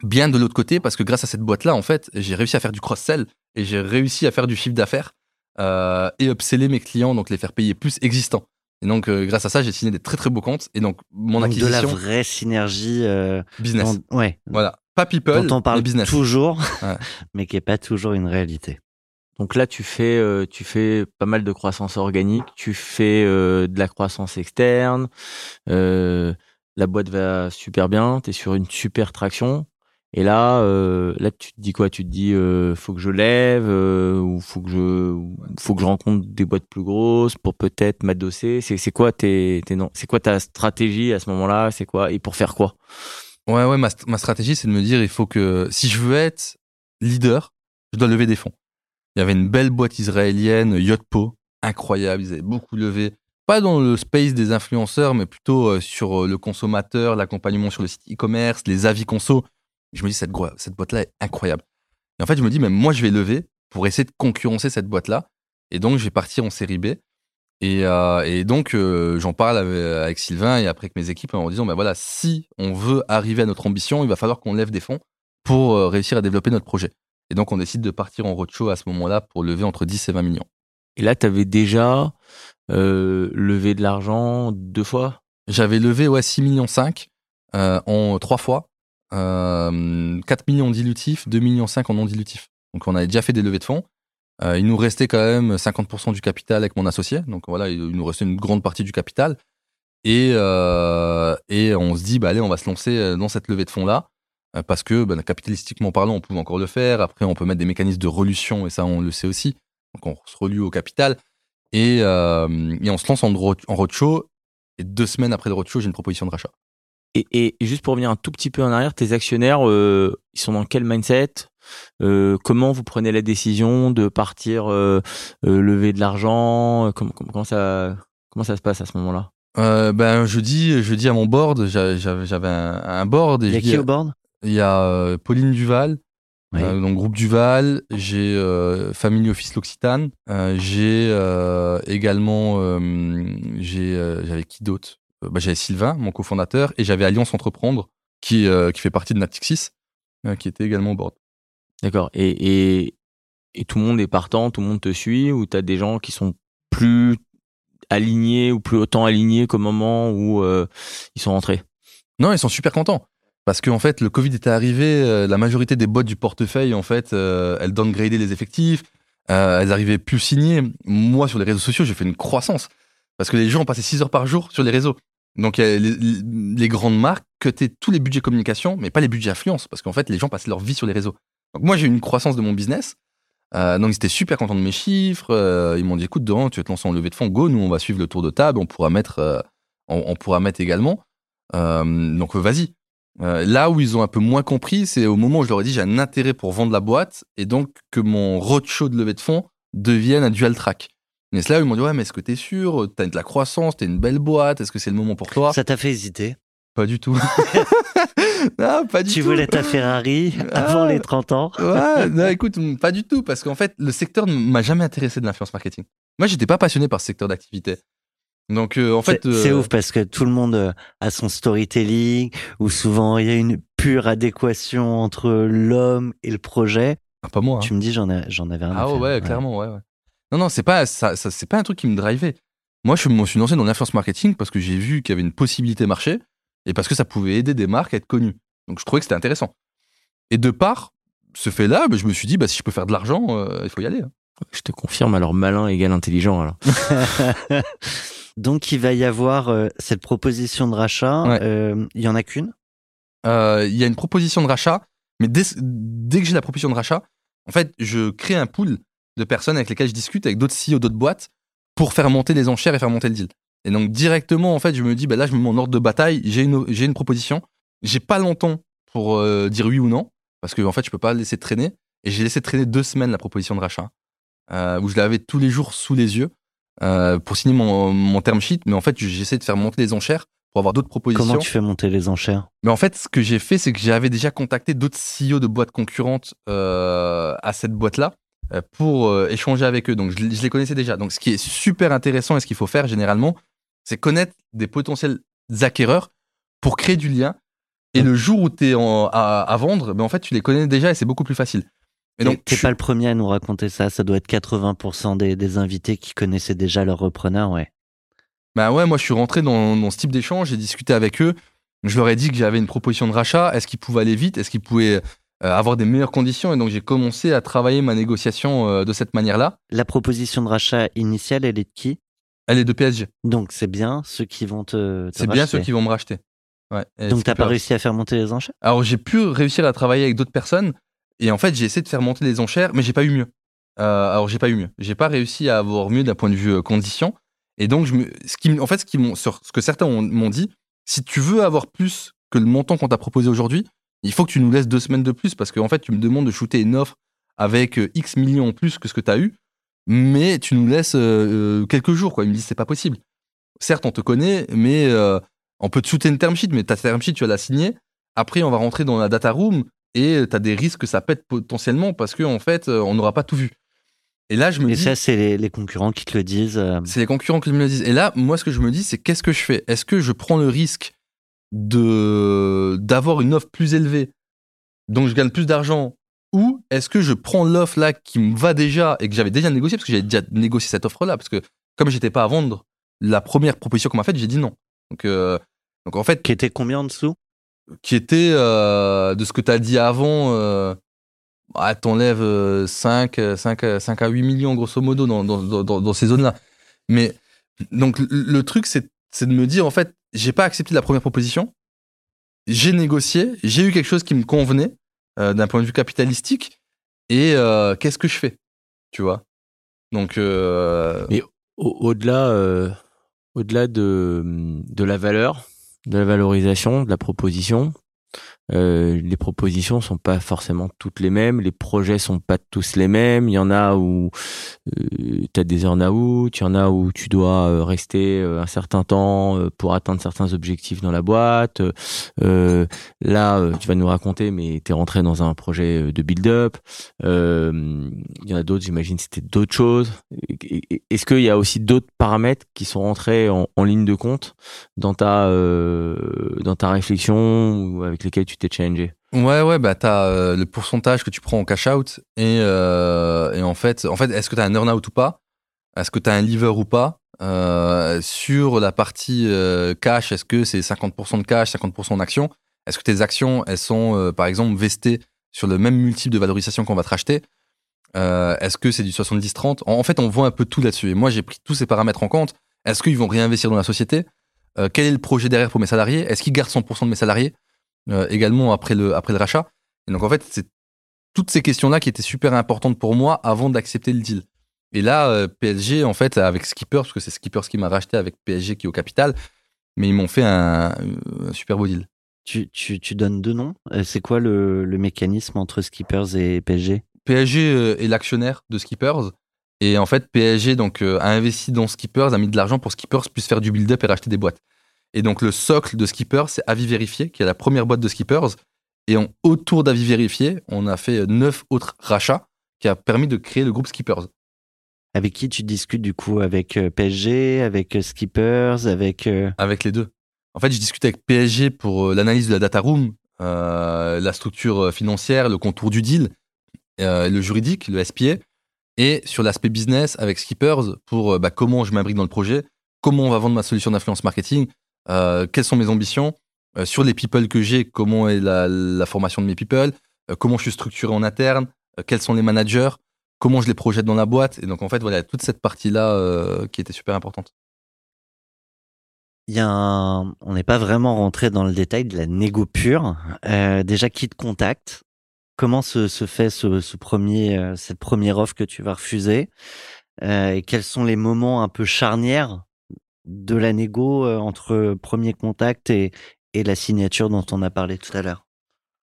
bien de l'autre côté parce que grâce à cette boîte-là, en fait, j'ai réussi à faire du cross-sell et j'ai réussi à faire du chiffre d'affaires euh, et upseller mes clients, donc les faire payer plus existants. Et donc, euh, grâce à ça, j'ai signé des très très beaux comptes. Et donc, mon Donc de la acquisition vraie synergie euh, business. dans- ouais, Voilà. Pas people, dont on parle mais business. toujours, Ouais. mais qui est pas toujours une réalité. Donc là, tu fais, euh, tu fais pas mal de croissance organique, tu fais euh, de la croissance externe, euh, la boîte va super bien, tu es sur une super traction. Et là, euh, là, tu te dis quoi? Tu te dis, euh, faut que je lève, euh, ou faut que je, faut que je rencontre des boîtes plus grosses pour peut-être m'adosser? C'est, quoi tes, C'est quoi ta stratégie à ce moment-là? C'est quoi? Et pour faire quoi? Ouais, ouais, ma, ma stratégie, c'est de me dire, il faut que, si je veux être leader, je dois lever des fonds. Il y avait une belle boîte israélienne, Yotpo, incroyable, ils avaient beaucoup levé. Pas dans le space des influenceurs, mais plutôt euh, sur le consommateur, l'accompagnement sur le site e-commerce, les avis conso. Je me dis, cette, boîte-là est incroyable. Et en fait, je me dis, même moi, je vais lever pour essayer de concurrencer cette boîte-là. Et donc, je vais partir en série B. Et, euh, et donc, euh, j'en parle avec, avec Sylvain et après avec mes équipes en disant, ben voilà, si on veut arriver à notre ambition, il va falloir qu'on lève des fonds pour euh, réussir à développer notre projet. Et donc, on décide de partir en roadshow à ce moment-là pour lever entre 10 et 20 millions. Et là, tu avais déjà levé de l'argent deux fois? J'avais levé ouais, 6 millions 5 euh, en trois fois. Euh, 4 millions dilutifs, 2 millions 5 en non dilutif. Donc on avait déjà fait des levées de fonds. Euh, il nous restait quand même 50% du capital avec mon associé. Donc voilà, il nous restait une grande partie du capital. Et, euh, et on se dit, bah, allez, on va se lancer dans cette levée de fonds-là. euh, Parce que bah, capitalistiquement parlant, on pouvait encore le faire. Après, on peut mettre des mécanismes de relution, et ça, on le sait aussi. Donc on se relue au capital. Et, euh, et on se lance en, en roadshow. Et deux semaines après le roadshow, j'ai une proposition de rachat. Et, juste pour revenir un tout petit peu en arrière, tes actionnaires, euh, ils sont dans quel mindset? Euh, Comment vous prenez la décision de partir euh, euh, lever de l'argent? Comment, comment, comment ça comment ça se passe à ce moment-là? Euh, ben, je dis, je dis à mon board, j'a- j'avais un, un board. Et Il y a dis- qui au board? Il y a euh, Pauline Duval, Oui. euh, donc groupe Duval. J'ai euh, Family Office L'Occitane. Euh, j'ai euh, également, euh, j'ai, euh, j'avais qui d'autre? Bah, J'avais Sylvain, mon cofondateur, et j'avais Alliance Entreprendre, qui, euh, qui fait partie de Natixis, euh, qui était également au board. D'accord. Et, et, et tout le monde est partant, tout le monde te suit, ou t'as des gens qui sont plus alignés ou plus autant alignés qu'au moment où euh, ils sont rentrés? Non, ils sont super contents. Parce qu'en fait, le Covid était arrivé, euh, la majorité des boîtes du portefeuille, en fait, euh, elles downgradaient les effectifs, euh, elles arrivaient plus signées. Moi, sur les réseaux sociaux, j'ai fait une croissance. Parce que les gens passaient 6 heures par jour sur les réseaux. Donc, y a les, grandes marques cutaient tous les budgets communication, mais pas les budgets affluence. Parce qu'en fait, les gens passaient leur vie sur les réseaux. Donc, moi, j'ai eu une croissance de mon business. Euh, donc, ils étaient super contents de mes chiffres. Euh, ils m'ont dit, écoute, Doran, tu veux te lancer en levée de fonds, go, nous, on va suivre le tour de table, on pourra mettre, euh, on, on pourra mettre également. Donc, vas-y. Là où ils ont un peu moins compris, c'est au moment où je leur ai dit j'ai un intérêt pour vendre la boîte et donc que mon roadshow de levée de fonds devienne un dual track. Où ils m'ont dit ouais mais est-ce que t'es sûr? T'as de la croissance, t'es une belle boîte, est-ce que c'est le moment pour toi? Ça t'a fait hésiter? Pas du tout. non, pas du Tu tout. voulais ta Ferrari avant Ah. les 30 ans? Ouais, non, écoute, pas du tout, parce qu'en fait, le secteur ne m'a jamais intéressé de l'influence marketing. Moi, j'étais pas passionné par ce secteur d'activité. Donc, euh, en fait, C'est euh, ouf parce que tout le monde euh, a son storytelling où souvent il y a une pure adéquation entre l'homme et le projet. ah, pas moi. hein. Tu me dis j'en ai- j'en avais un. Ah faire. ouais, clairement, ouais, ouais. Non, non, c'est pas ça, ça c'est pas un truc qui me drivait. Moi, je me suis lancé dans l'influence marketing parce que j'ai vu qu'il y avait une possibilité marché et parce que ça pouvait aider des marques à être connues. Donc, je trouvais que c'était intéressant. Et de par ce fait-là, bah, je me suis dit, bah, si je peux faire de l'argent, euh, il faut y aller. hein. Je te confirme, alors malin égale intelligent. Alors. Donc il va y avoir euh, cette proposition de rachat. Ouais. Euh, Il y en a qu'une? Euh, il y a une proposition de rachat, mais dès, dès que j'ai la proposition de rachat, en fait, je crée un pool de personnes avec lesquelles je discute, avec d'autres CEO d'autres boîtes, pour faire monter les enchères et faire monter le deal. Et donc directement, en fait, je me dis, bah là, je me mets en ordre de bataille, j'ai une, j'ai une proposition, j'ai pas longtemps pour euh, dire oui ou non, parce que en fait, je peux pas laisser traîner. Et j'ai laissé traîner deux semaines la proposition de rachat, euh, où je l'avais tous les jours sous les yeux euh, pour signer mon, mon term sheet, mais en fait, j'essaie de faire monter les enchères pour avoir d'autres propositions. Comment tu fais monter les enchères? Mais en fait, ce que j'ai fait, c'est que j'avais déjà contacté d'autres CEO de boîtes concurrentes à cette boîte-là pour euh, échanger avec eux. Donc, je, je les connaissais déjà. Donc, ce qui est super intéressant et ce qu'il faut faire généralement, c'est connaître des potentiels acquéreurs pour créer du lien. Et le jour où tu es à, à vendre, ben en fait, tu les connais déjà et c'est beaucoup plus facile. Et donc, t'es pas le premier à nous raconter ça. Ça doit être 80% des, des invités qui connaissaient déjà leur repreneur, ouais. Bah ouais, moi je suis rentré dans, dans ce type d'échange, j'ai discuté avec eux. Je leur ai dit que j'avais une proposition de rachat. Est-ce qu'ils pouvaient aller vite? Est-ce qu'ils pouvaient euh, avoir des meilleures conditions Et donc j'ai commencé à travailler ma négociation euh, de cette manière-là. La proposition de rachat initiale, elle est de qui? Elle est de PSG. Donc c'est bien ceux qui vont te. te C'est bien ceux qui vont me racheter. Ouais. Donc t'as pas réussi à faire monter les enchères? Alors j'ai pu réussir à travailler avec d'autres personnes. Et en fait j'ai essayé de faire monter les enchères, mais j'ai pas eu mieux. Euh, alors j'ai pas eu mieux. J'ai pas réussi à avoir mieux d'un point de vue euh, condition. Et donc je me, ce qui, en fait ce qui que certains ont- m'ont dit, si tu veux avoir plus que le montant qu'on t'a proposé aujourd'hui, il faut que tu nous laisses deux semaines de plus parce qu'en fait tu me demandes de shooter une offre avec euh, X millions en plus que ce que tu as eu, mais tu nous laisses euh, euh, quelques jours quoi. Ils me disent c'est pas possible. Certes on te connaît, mais euh, on peut te shooter une term sheet, mais ta term sheet tu vas la signer. Après on va rentrer dans la data room et tu as des risques que ça pète potentiellement parce que en fait on n'aura pas tout vu. Et là je me Et dis ça, c'est les, les concurrents qui te le disent. c'est les concurrents qui me le disent. Et là, moi, ce que je me dis, c'est qu'est-ce que je fais? Est-ce que je prends le risque de d'avoir une offre plus élevée, donc je gagne plus d'argent, ou est-ce que je prends l'offre là qui me va déjà et que j'avais déjà négocié? Parce que j'avais déjà négocié cette offre là parce que comme j'étais pas à vendre la première proposition qu'on m'a faite, j'ai dit non. Donc euh, donc en fait, Qui était combien en dessous? Qui était euh, de ce que tu as dit avant. Euh, ah, t'enlèves euh, 5, 5, 5 à 8 millions grosso modo dans, dans, dans, dans ces zones-là. Mais donc le, le truc, c'est c'est de me dire, en fait, j'ai pas accepté la première proposition, j'ai négocié, j'ai eu quelque chose qui me convenait euh, d'un point de vue capitalistique, et euh, qu'est-ce que je fais Tu vois? Donc, euh, Mais au- au-delà au-delà de, de la valeur, de la valorisation, de la proposition, euh, les propositions sont pas forcément toutes les mêmes, les projets sont pas tous les mêmes. Il y en a où tu as des earn-out, il y en a où tu dois euh, rester euh, un certain temps euh, pour atteindre certains objectifs dans la boîte. Euh, là, euh, tu vas nous raconter, mais tu es rentré dans un projet euh, de build-up. Euh, Il y en a d'autres, j'imagine, c'était d'autres choses. Est-ce qu'il y a aussi d'autres paramètres qui sont rentrés en, ligne de compte dans ta euh, dans ta réflexion ou avec lesquels tu t'es challengé Ouais, ouais, bah t'as euh, le pourcentage que tu prends en cash out et, euh, et en fait, en fait, est-ce que t'as un earn out ou pas? Est-ce que tu as un lever ou pas? Euh, Sur la partie euh, cash, est-ce que c'est 50% de cash, 50% en actions? Est-ce que tes actions, elles sont, par exemple, vestées sur le même multiple de valorisation qu'on va te racheter? Est-ce que c'est du 70-30 en, fait, on voit un peu tout là-dessus. Et moi, j'ai pris tous ces paramètres en compte. Est-ce qu'ils vont réinvestir dans la société? Quel est le projet derrière pour mes salariés? Est-ce qu'ils gardent 100% de mes salariés? Euh, également après le, après le rachat Et donc, en fait, c'est toutes ces questions-là qui étaient super importantes pour moi avant d'accepter le deal. Et là, euh, PSG, en fait, avec Skippers, parce que c'est Skippers qui m'a racheté avec PSG qui est au capital, mais ils m'ont fait un, un super beau deal. Tu, tu, tu donnes deux noms? Euh, C'est quoi le, le mécanisme entre Skippers et PSG PSG euh, est l'actionnaire de Skippers. Et en fait, PSG donc, euh, a investi dans Skippers, a mis de l'argent pour Skippers puisse faire du build-up et racheter des boîtes. Et donc, le socle de Skippers, c'est Avis Vérifié, qui est la première boîte de Skippers. Et autour d'Avis Vérifié, on a fait euh, neuf autres rachats qui a permis de créer le groupe Skippers. Avec qui tu discutes du coup? Avec euh, PSG, avec euh, Skippers, avec. avec les deux. En fait, je discute avec PSG pour l'analyse de la data room, euh, la structure financière, le contour du deal, euh, le juridique, le SPA, et sur l'aspect business avec Skippers pour bah, comment je m'imbrique dans le projet, comment on va vendre ma solution d'influence marketing, quelles sont mes ambitions, euh, sur les people que j'ai, comment est la, formation de mes people, euh, comment je suis structuré en interne, euh, quels sont les managers, comment je les projette dans la boîte? Et donc, en fait, voilà, toute cette partie-là euh, qui était super importante. Il y a. On n'est pas vraiment rentré dans le détail de la négo pure. Euh, déjà, qui te contacte? Comment se, fait ce, premier, euh, cette première offre que tu vas refuser? Euh, Et quels sont les moments un peu charnières de la négo euh, entre premier contact et, la signature dont on a parlé tout à l'heure?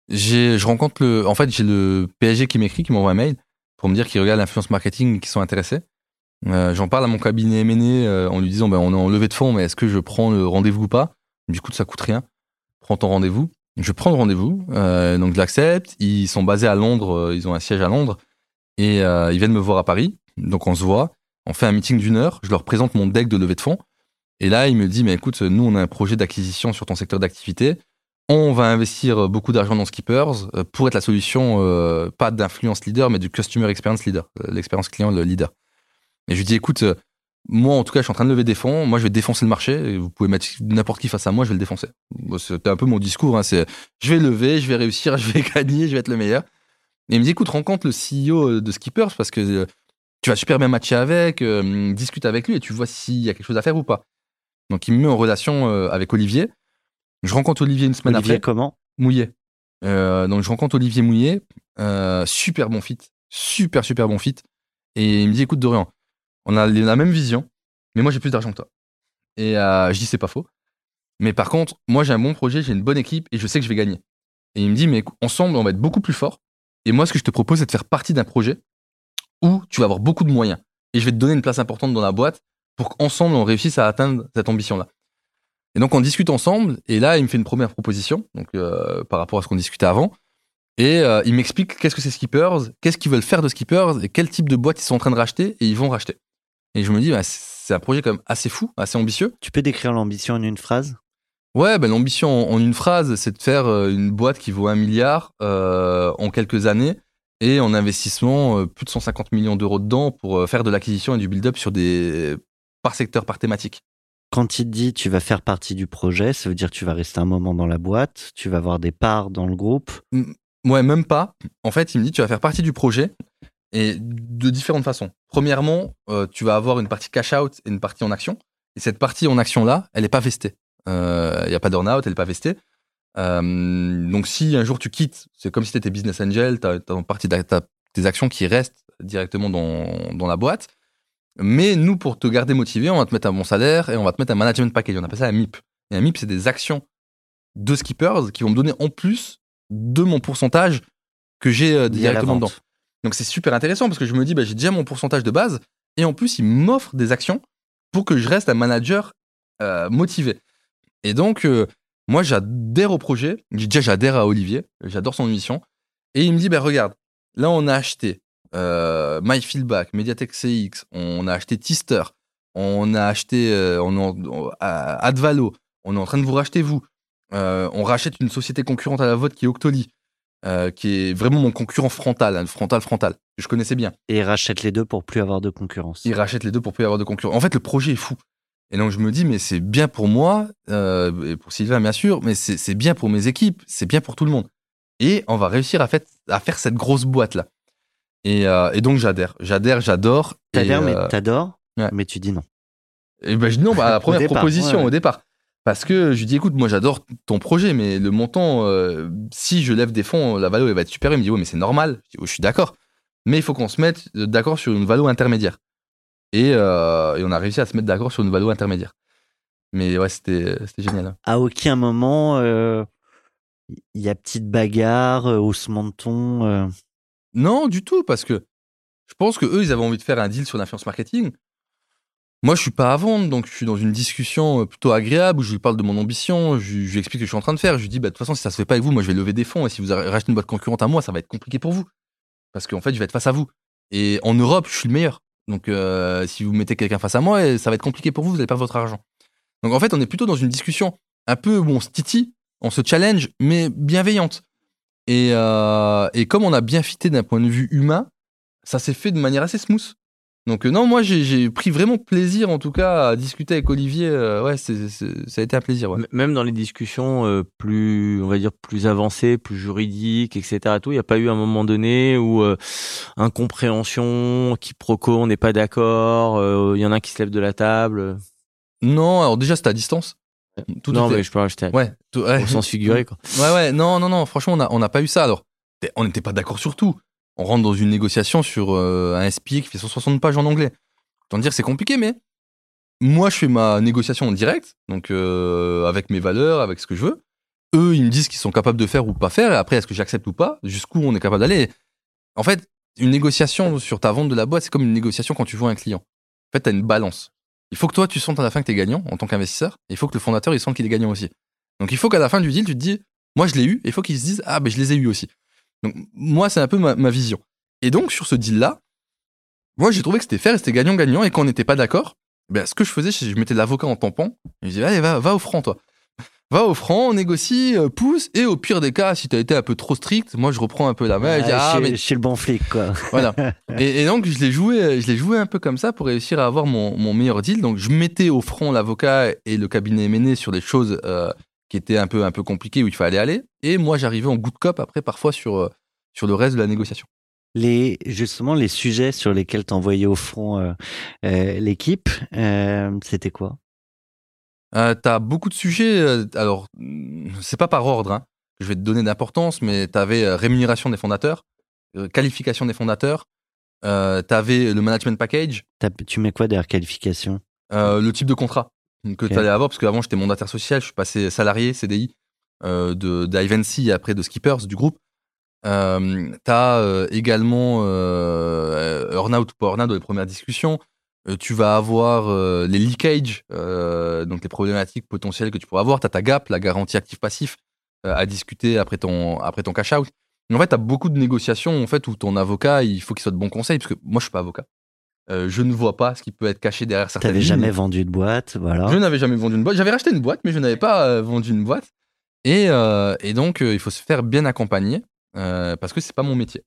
Je rencontre le, en fait, j'ai le PSG qui m'écrit, qui m'envoie un mail pour me dire qu'il regarde l'influence marketing et qu'ils sont intéressés. Euh, j'en parle à mon cabinet M&A euh, en lui disant, ben, on est en levée de fonds, mais est-ce que je prends le rendez-vous ou pas? Du coup, ça coûte rien. Prends ton rendez-vous. Je prends le rendez-vous, euh, donc je l'accepte. Ils sont basés à Londres, euh, ils ont un siège à Londres, et euh, ils viennent me voir à Paris. Donc on se voit, on fait un meeting d'une heure, je leur présente mon deck de levée de fonds, et là il me dit, mais écoute, nous on a un projet d'acquisition sur ton secteur d'activité, on va investir beaucoup d'argent dans Skippers euh, pour être la solution, euh, pas d'influence leader, mais du customer experience leader, euh, l'expérience client le leader. Et je lui dis, écoute, euh, moi en tout cas, je suis en train de lever des fonds, moi je vais défoncer le marché, vous pouvez mettre n'importe qui face à moi, je vais le défoncer. C'était un peu mon discours, hein, c'est je vais lever, je vais réussir, je vais gagner, je vais être le meilleur. Et il me dit, écoute, rencontre le CEO de Skippers parce que euh, tu vas super bien matcher avec, euh, discute avec lui et tu vois s'il y a quelque chose à faire ou pas. Donc il me met en relation euh, avec Olivier. Je rencontre Olivier une semaine Olivier, après. comment? Mouillet. Euh, donc je rencontre Olivier Mouillet, euh, super bon fit, super super bon fit. Et il me dit écoute Dorian, on a la même vision, mais moi j'ai plus d'argent que toi. Et euh, je dis c'est pas faux. Mais par contre, moi j'ai un bon projet, j'ai une bonne équipe et je sais que je vais gagner. Et il me dit mais ensemble on va être beaucoup plus fort. Et moi ce que je te propose c'est de faire partie d'un projet où tu vas avoir beaucoup de moyens. Et je vais te donner une place importante dans la boîte pour qu'ensemble on réussisse à atteindre cette ambition-là. Et donc on discute ensemble, et là il me fait une première proposition, donc euh, par rapport à ce qu'on discutait avant, et euh, il m'explique qu'est-ce que c'est Skippers, qu'est-ce qu'ils veulent faire de Skippers, et quel type de boîte ils sont en train de racheter, et ils vont racheter. Et je me dis, bah, c'est un projet quand même assez fou, assez ambitieux. Tu peux décrire l'ambition en une phrase? Ouais, ben l'ambition en, une phrase, c'est de faire euh, une boîte qui vaut un milliard euh, en quelques années, et en investissement plus de 150 millions d'euros dedans pour faire de l'acquisition et du build-up sur des par secteur, par thématique. Quand il te dit tu vas faire partie du projet, ça veut dire que tu vas rester un moment dans la boîte, tu vas avoir des parts dans le groupe. Ouais, même pas. En fait, il me dit tu vas faire partie du projet et de différentes façons. Premièrement, euh, tu vas avoir une partie cash out et une partie en action. Et cette partie en action là, elle n'est pas vestée. Il n'y a pas d'earn-out, elle n'est pas vestée. Euh, donc si un jour tu quittes, c'est comme si tu étais business angel, tu as, une partie de ta- tes actions qui restent directement dans, dans la boîte. Mais nous, pour te garder motivé, on va te mettre un bon salaire et on va te mettre un management package. On appelle ça un MIP. Et un MIP, c'est des actions de skippers qui vont me donner en plus de mon pourcentage que j'ai euh, directement dedans. Donc c'est super intéressant parce que je me dis, bah, j'ai déjà mon pourcentage de base et en plus, il m'offre des actions pour que je reste un manager euh, motivé. Et donc, euh, moi, j'adhère au projet. Déjà, j'adhère à Olivier. J'adore son mission. Et il me dit, bah, regarde, là, on a acheté euh, MyFeedback, Mediatek CX, on a acheté Tister, on a acheté euh, on, on- à- Advalo, on est en train de vous racheter vous. Euh, on rachète une société concurrente à la vôtre qui est Octoly. euh, qui est vraiment mon concurrent frontal, hein, frontal, frontal, que je connaissais bien. Et ils rachètent les deux pour plus avoir de concurrence. Ils rachètent les deux pour plus avoir de concurrence. En fait, le projet est fou. Et donc, je me dis, mais c'est bien pour moi, euh, et pour Sylvain, bien sûr, mais c'est c'est bien pour mes équipes, c'est bien pour tout le monde. Et on va réussir à, fait, à faire cette grosse boîte-là. Et, euh, et donc, j'adhère. J'adhère, j'adore. T'adhères, mais euh, t'adores, ouais. mais tu dis non. Et ben, je dis non, bah, la première départ, proposition ouais, ouais. au départ. Parce que je lui dis, écoute, moi j'adore ton projet, mais le montant, euh, si je lève des fonds, la valo elle va être super. Il me dit, ouais, mais c'est normal. Je dis, oh, je suis d'accord. Mais il faut qu'on se mette d'accord sur une valo intermédiaire. Et, euh, et on a réussi à se mettre d'accord sur une valo intermédiaire. Mais ouais, c'était génial. hein. À aucun moment, euh, il y a petite bagarre, euh, haussement de ton. euh. Non, du tout, parce que je pense que eux, ils avaient envie de faire un deal sur l'influence marketing. Moi, je suis pas à vendre, donc je suis dans une discussion euh, plutôt agréable où je lui parle de mon ambition, je, lui explique ce que je suis en train de faire. Je lui dis, bah, de toute façon, si ça se fait pas avec vous, moi, je vais lever des fonds et si vous rachetez une boîte concurrente à moi, ça va être compliqué pour vous. Parce qu'en fait, je vais être face à vous. Et en Europe, je suis le meilleur. Donc, euh, si vous mettez quelqu'un face à moi, ça va être compliqué pour vous, vous allez perdre votre argent. Donc, en fait, on est plutôt dans une discussion un peu où on se titille, on se challenge, mais bienveillante. Et, euh, et comme on a bien fité d'un point de vue humain, ça s'est fait de manière assez smooth. Donc euh, non, moi j'ai- pris vraiment plaisir en tout cas à discuter avec Olivier. euh, ouais, c'est- c'est- ça a été un plaisir. Ouais. Même dans les discussions euh, plus, on va dire, plus avancées, plus juridiques, etc. Tout, il n'y a pas eu un moment donné où incompréhension, quiproquo, on n'est pas d'accord, il y en a un qui se lève de la table. Non, alors déjà c'était à distance. Tout non, était- mais je parle, j'étais ouais, tout- ouais. au sens figuré, quoi. Ouais, ouais, non, non, non, franchement, on n'a on a pas eu ça. Alors, on n'était pas d'accord sur tout. On rentre dans une négociation sur euh, un SPI qui fait 160 pages en anglais. Autant dire, c'est compliqué, mais moi, je fais ma négociation en direct, donc euh, avec mes valeurs, avec ce que je veux. Eux, ils me disent qu'ils sont capables de faire ou pas faire, et après, est-ce que j'accepte ou pas Jusqu'où on est capable d'aller En fait, une négociation sur ta vente de la boîte, c'est comme une négociation quand tu vois un client. En fait, tu as une balance. Il faut que toi, tu sentes à la fin que tu es gagnant en tant qu'investisseur, il faut que le fondateur, il sente qu'il est gagnant aussi. Donc, il faut qu'à la fin du deal, tu te dis, moi, je l'ai eu, et il faut qu'ils se disent, ah, ben, je les ai eu aussi. Donc, moi, c'est un peu ma, vision. Et donc, sur ce deal-là, moi, j'ai trouvé que c'était fair et c'était gagnant-gagnant. Et quand on n'était pas d'accord, ben, ce que je faisais, c'est que je mettais l'avocat en tampon. Et je disais, allez, va, va au franc, toi. Va au franc, on négocie, euh, pousse. Et au pire des cas, si tu as été un peu trop strict, moi, je reprends un peu la main. dis, Ah, ah, je, mais suis le bon flic, quoi. voilà. Et, et donc, je l'ai joué, je l'ai joué un peu comme ça pour réussir à avoir mon, mon meilleur deal. Donc, je mettais au front l'avocat et le cabinet M&A sur des choses euh, qui étaient un peu, un peu compliquées où il fallait aller. Et moi, j'arrivais en good cop après, parfois, sur, euh, sur le reste de la négociation. Les, justement, les sujets sur lesquels t'envoyais au front euh, euh, l'équipe, euh, c'était quoi? Euh, t'as beaucoup de sujets. euh, alors, c'est pas par ordre hein, que je vais te donner d'importance, mais t'avais euh, rémunération des fondateurs, euh, qualification des fondateurs, euh, t'avais le management package, Tu mets quoi derrière qualification? Euh, le type de contrat que Ok. tu allais avoir, parce qu'avant j'étais mandataire social, je suis passé salarié, CDI euh, de d'Ivancy et après de Skippers du groupe. Euh, t'as euh, également Earnout ou pas Earnout dans les premières discussions. Euh, tu vas avoir euh, les leakages, euh, donc les problématiques potentielles que tu pourras avoir. Tu as ta gap, la garantie actif-passif, euh, à discuter après ton, après ton cash-out. En fait, tu as beaucoup de négociations en fait, où ton avocat, il faut qu'il soit de bons conseils, parce que moi, je suis pas avocat. Je ne vois pas ce qui peut être caché derrière certaines T'avais lignes. jamais vendu de boîte, voilà. Je n'avais jamais vendu une boîte. J'avais racheté une boîte, mais je n'avais pas vendu une boîte. Et, et donc, il faut se faire bien accompagner parce que c'est pas mon métier.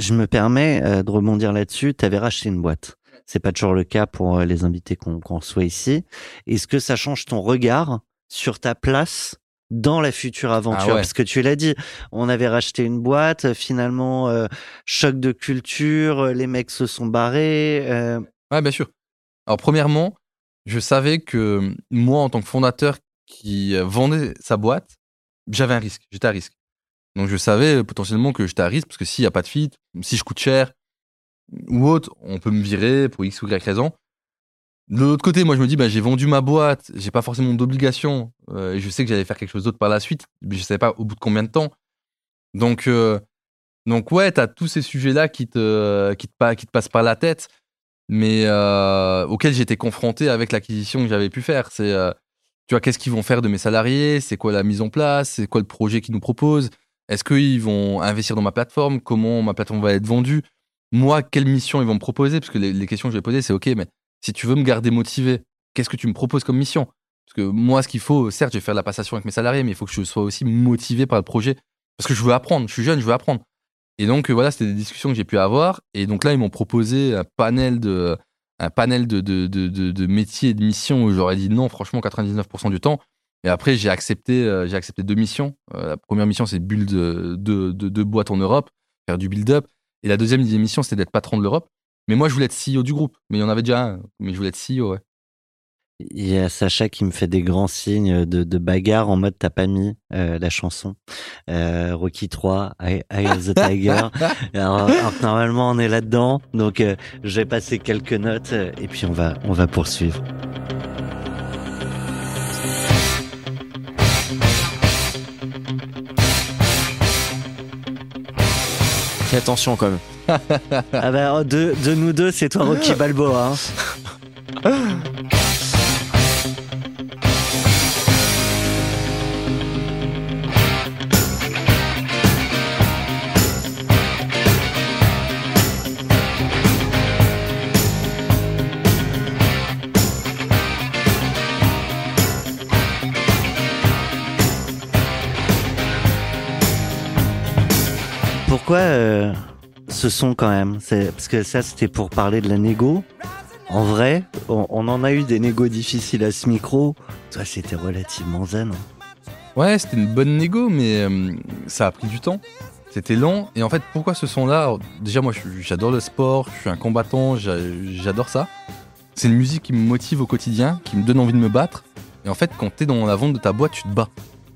Je me permets de rebondir là-dessus. Tu avais racheté une boîte. C'est pas toujours le cas pour euh, les invités qu'on qu'on reçoit ici. Est-ce que ça change ton regard sur ta place dans la future aventure? Ah ouais. Parce que tu l'as dit, on avait racheté une boîte, euh, finalement, euh, choc de culture, les mecs se sont barrés. euh, Ouais, bien sûr. Alors, premièrement, je savais que moi, en tant que fondateur qui vendait sa boîte, j'avais un risque. J'étais à risque. Donc, je savais potentiellement que j'étais à risque parce que s'il n'y a pas de fit, si je coûte cher ou autre, on peut me virer pour X ou Y raison. De l'autre côté, moi, je me dis, bah, j'ai vendu ma boîte, j'ai pas forcément d'obligation, euh, et je sais que j'allais faire quelque chose d'autre par la suite, mais je savais pas au bout de combien de temps. Donc, euh, donc ouais, t'as tous ces sujets-là qui te, qui te, qui te passent par la tête, mais euh, auxquels j'étais confronté avec l'acquisition que j'avais pu faire. C'est, euh, tu vois, qu'est-ce qu'ils vont faire de mes salariés? C'est quoi la mise en place? C'est quoi le projet qu'ils nous proposent? Est-ce qu'ils vont investir dans ma plateforme? Comment ma plateforme va être vendue? Moi, quelle mission ils vont me proposer? Parce que les, questions que je vais poser, c'est OK, mais si tu veux me garder motivé, qu'est-ce que tu me proposes comme mission? Parce que moi, ce qu'il faut, certes, je vais faire de la passation avec mes salariés, mais il faut que je sois aussi motivé par le projet Parce que je veux apprendre, je suis jeune, je veux apprendre. Et donc, euh, voilà, c'était des discussions que j'ai pu avoir. Et donc là, ils m'ont proposé un panel de, un panel de, de, de, de, métiers et de missions où j'aurais dit non, franchement, 99% du temps. Et après, j'ai accepté, euh, j'ai accepté deux missions. Euh, la première mission, c'est build de, de, de, de boîtes en Europe, faire du build-up. Et la deuxième mission, c'était d'être patron de l'Europe. Mais moi, je voulais être CEO du groupe. Mais il y en avait déjà un. Mais je voulais être CEO, ouais. Il y a Sacha qui me fait des grands signes de, de bagarre en mode t'as pas mis euh, la chanson euh, Rocky 3 Eye of the Tiger alors, alors normalement on est là-dedans donc euh, je vais passer quelques notes et puis on va on va poursuivre Fais attention quand même. ah bah de, de nous deux c'est toi Rocky Balboa hein. Ce son quand même parce que ça c'était pour parler de la négo. En vrai, on, en a eu des négos difficiles à ce micro. Toi, c'était relativement zen. hein. Ouais, c'était une bonne négo, mais euh, ça a pris du temps. C'était lent. Et en fait, pourquoi ce son-là? Déjà, moi, j'adore le sport, je suis un combattant, j'a- j'adore ça. C'est une musique qui me motive au quotidien, qui me donne envie de me battre. Et en fait, quand t'es dans la vente de ta boîte, tu te bats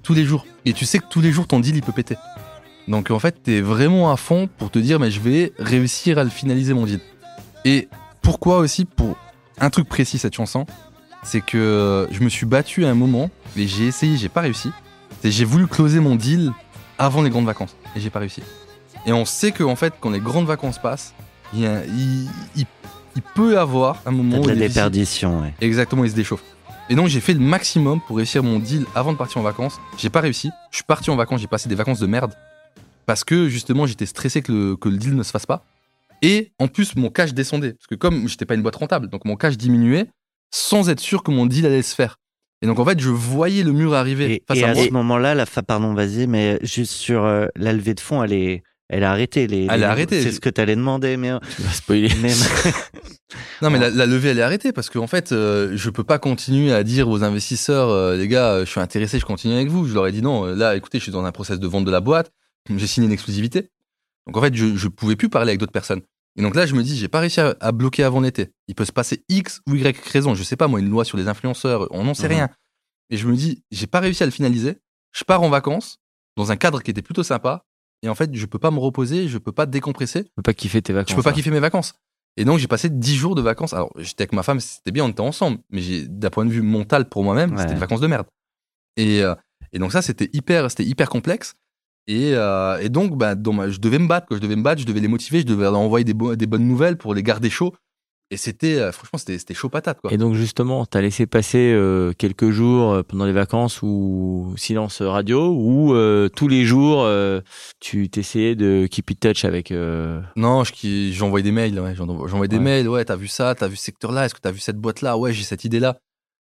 tous les jours. Et tu sais que tous les jours, ton deal, il peut péter. Donc, en fait, t'es vraiment à fond pour te dire, mais je vais réussir à le finaliser, mon deal. Et pourquoi aussi Pour un truc précis, cette chanson, c'est que je me suis battu à un moment, et j'ai essayé, j'ai pas réussi. C'est j'ai voulu closer mon deal avant les grandes vacances et j'ai pas réussi. Et on sait que en fait quand les grandes vacances passent, il, il, il- peut y avoir un moment de la déperdition, ouais. Exactement, il se déchauffe. Et donc j'ai fait le maximum pour réussir mon deal avant de partir en vacances. J'ai pas réussi. Je suis parti en vacances, j'ai passé des vacances de merde parce que justement j'étais stressé que le, que le deal ne se fasse pas. Et en plus mon cash descendait parce que comme j'étais pas une boîte rentable, donc mon cash diminuait sans être sûr que mon deal allait se faire. Et donc en fait je voyais le mur arriver Et, face et à à moi. ce moment-là, la fa, pardon, vas-y, mais juste sur euh, la levée de fonds, elle est, elle a arrêté. Les, Elle les- a arrêté. C'est ce que t'allais demander, mais, Tu vas spoiler. mais Non mais la, la levée elle est arrêtée parce qu'en fait euh, je peux pas continuer à dire aux investisseurs euh, les gars euh, je suis intéressé je continue avec vous je leur ai dit non là écoutez je suis dans un process de vente de la boîte j'ai signé une exclusivité donc en fait je, je pouvais plus parler avec d'autres personnes et donc là je me dis j'ai pas réussi à, à bloquer avant l'été il peut se passer x ou y raison je sais pas moi une loi sur les influenceurs on n'en sait Mhm. rien et je me dis j'ai pas réussi à le finaliser je pars en vacances dans un cadre qui était plutôt sympa et en fait je peux pas me reposer je peux pas décompresser Tu peux pas kiffer tes vacances. je peux pas hein. kiffer mes vacances. Et donc j'ai passé 10 jours de vacances. Alors j'étais avec ma femme, c'était bien, on était ensemble. Mais d'un point de vue mental pour moi-même, Ouais. c'était des vacances de merde. Et, euh, et donc ça c'était hyper, c'était hyper complexe. Et, euh, et donc bah, je devais me battre, quoi. je devais me battre, je devais les motiver, je devais leur envoyer des, bo- des bonnes nouvelles pour les garder chauds. Et c'était, euh, franchement, c'était, chaud patate quoi. Et donc justement, t'as laissé passer euh, quelques jours pendant les vacances ou silence radio ou euh, tous les jours euh, tu t'essayais de keep it touch avec. Non, je, qui- j'envoie des mails, ouais, j'envoie des Ouais. mails, ouais, t'as vu ça, t'as vu ce secteur-là, est-ce que t'as vu cette boîte-là, ouais, j'ai cette idée-là.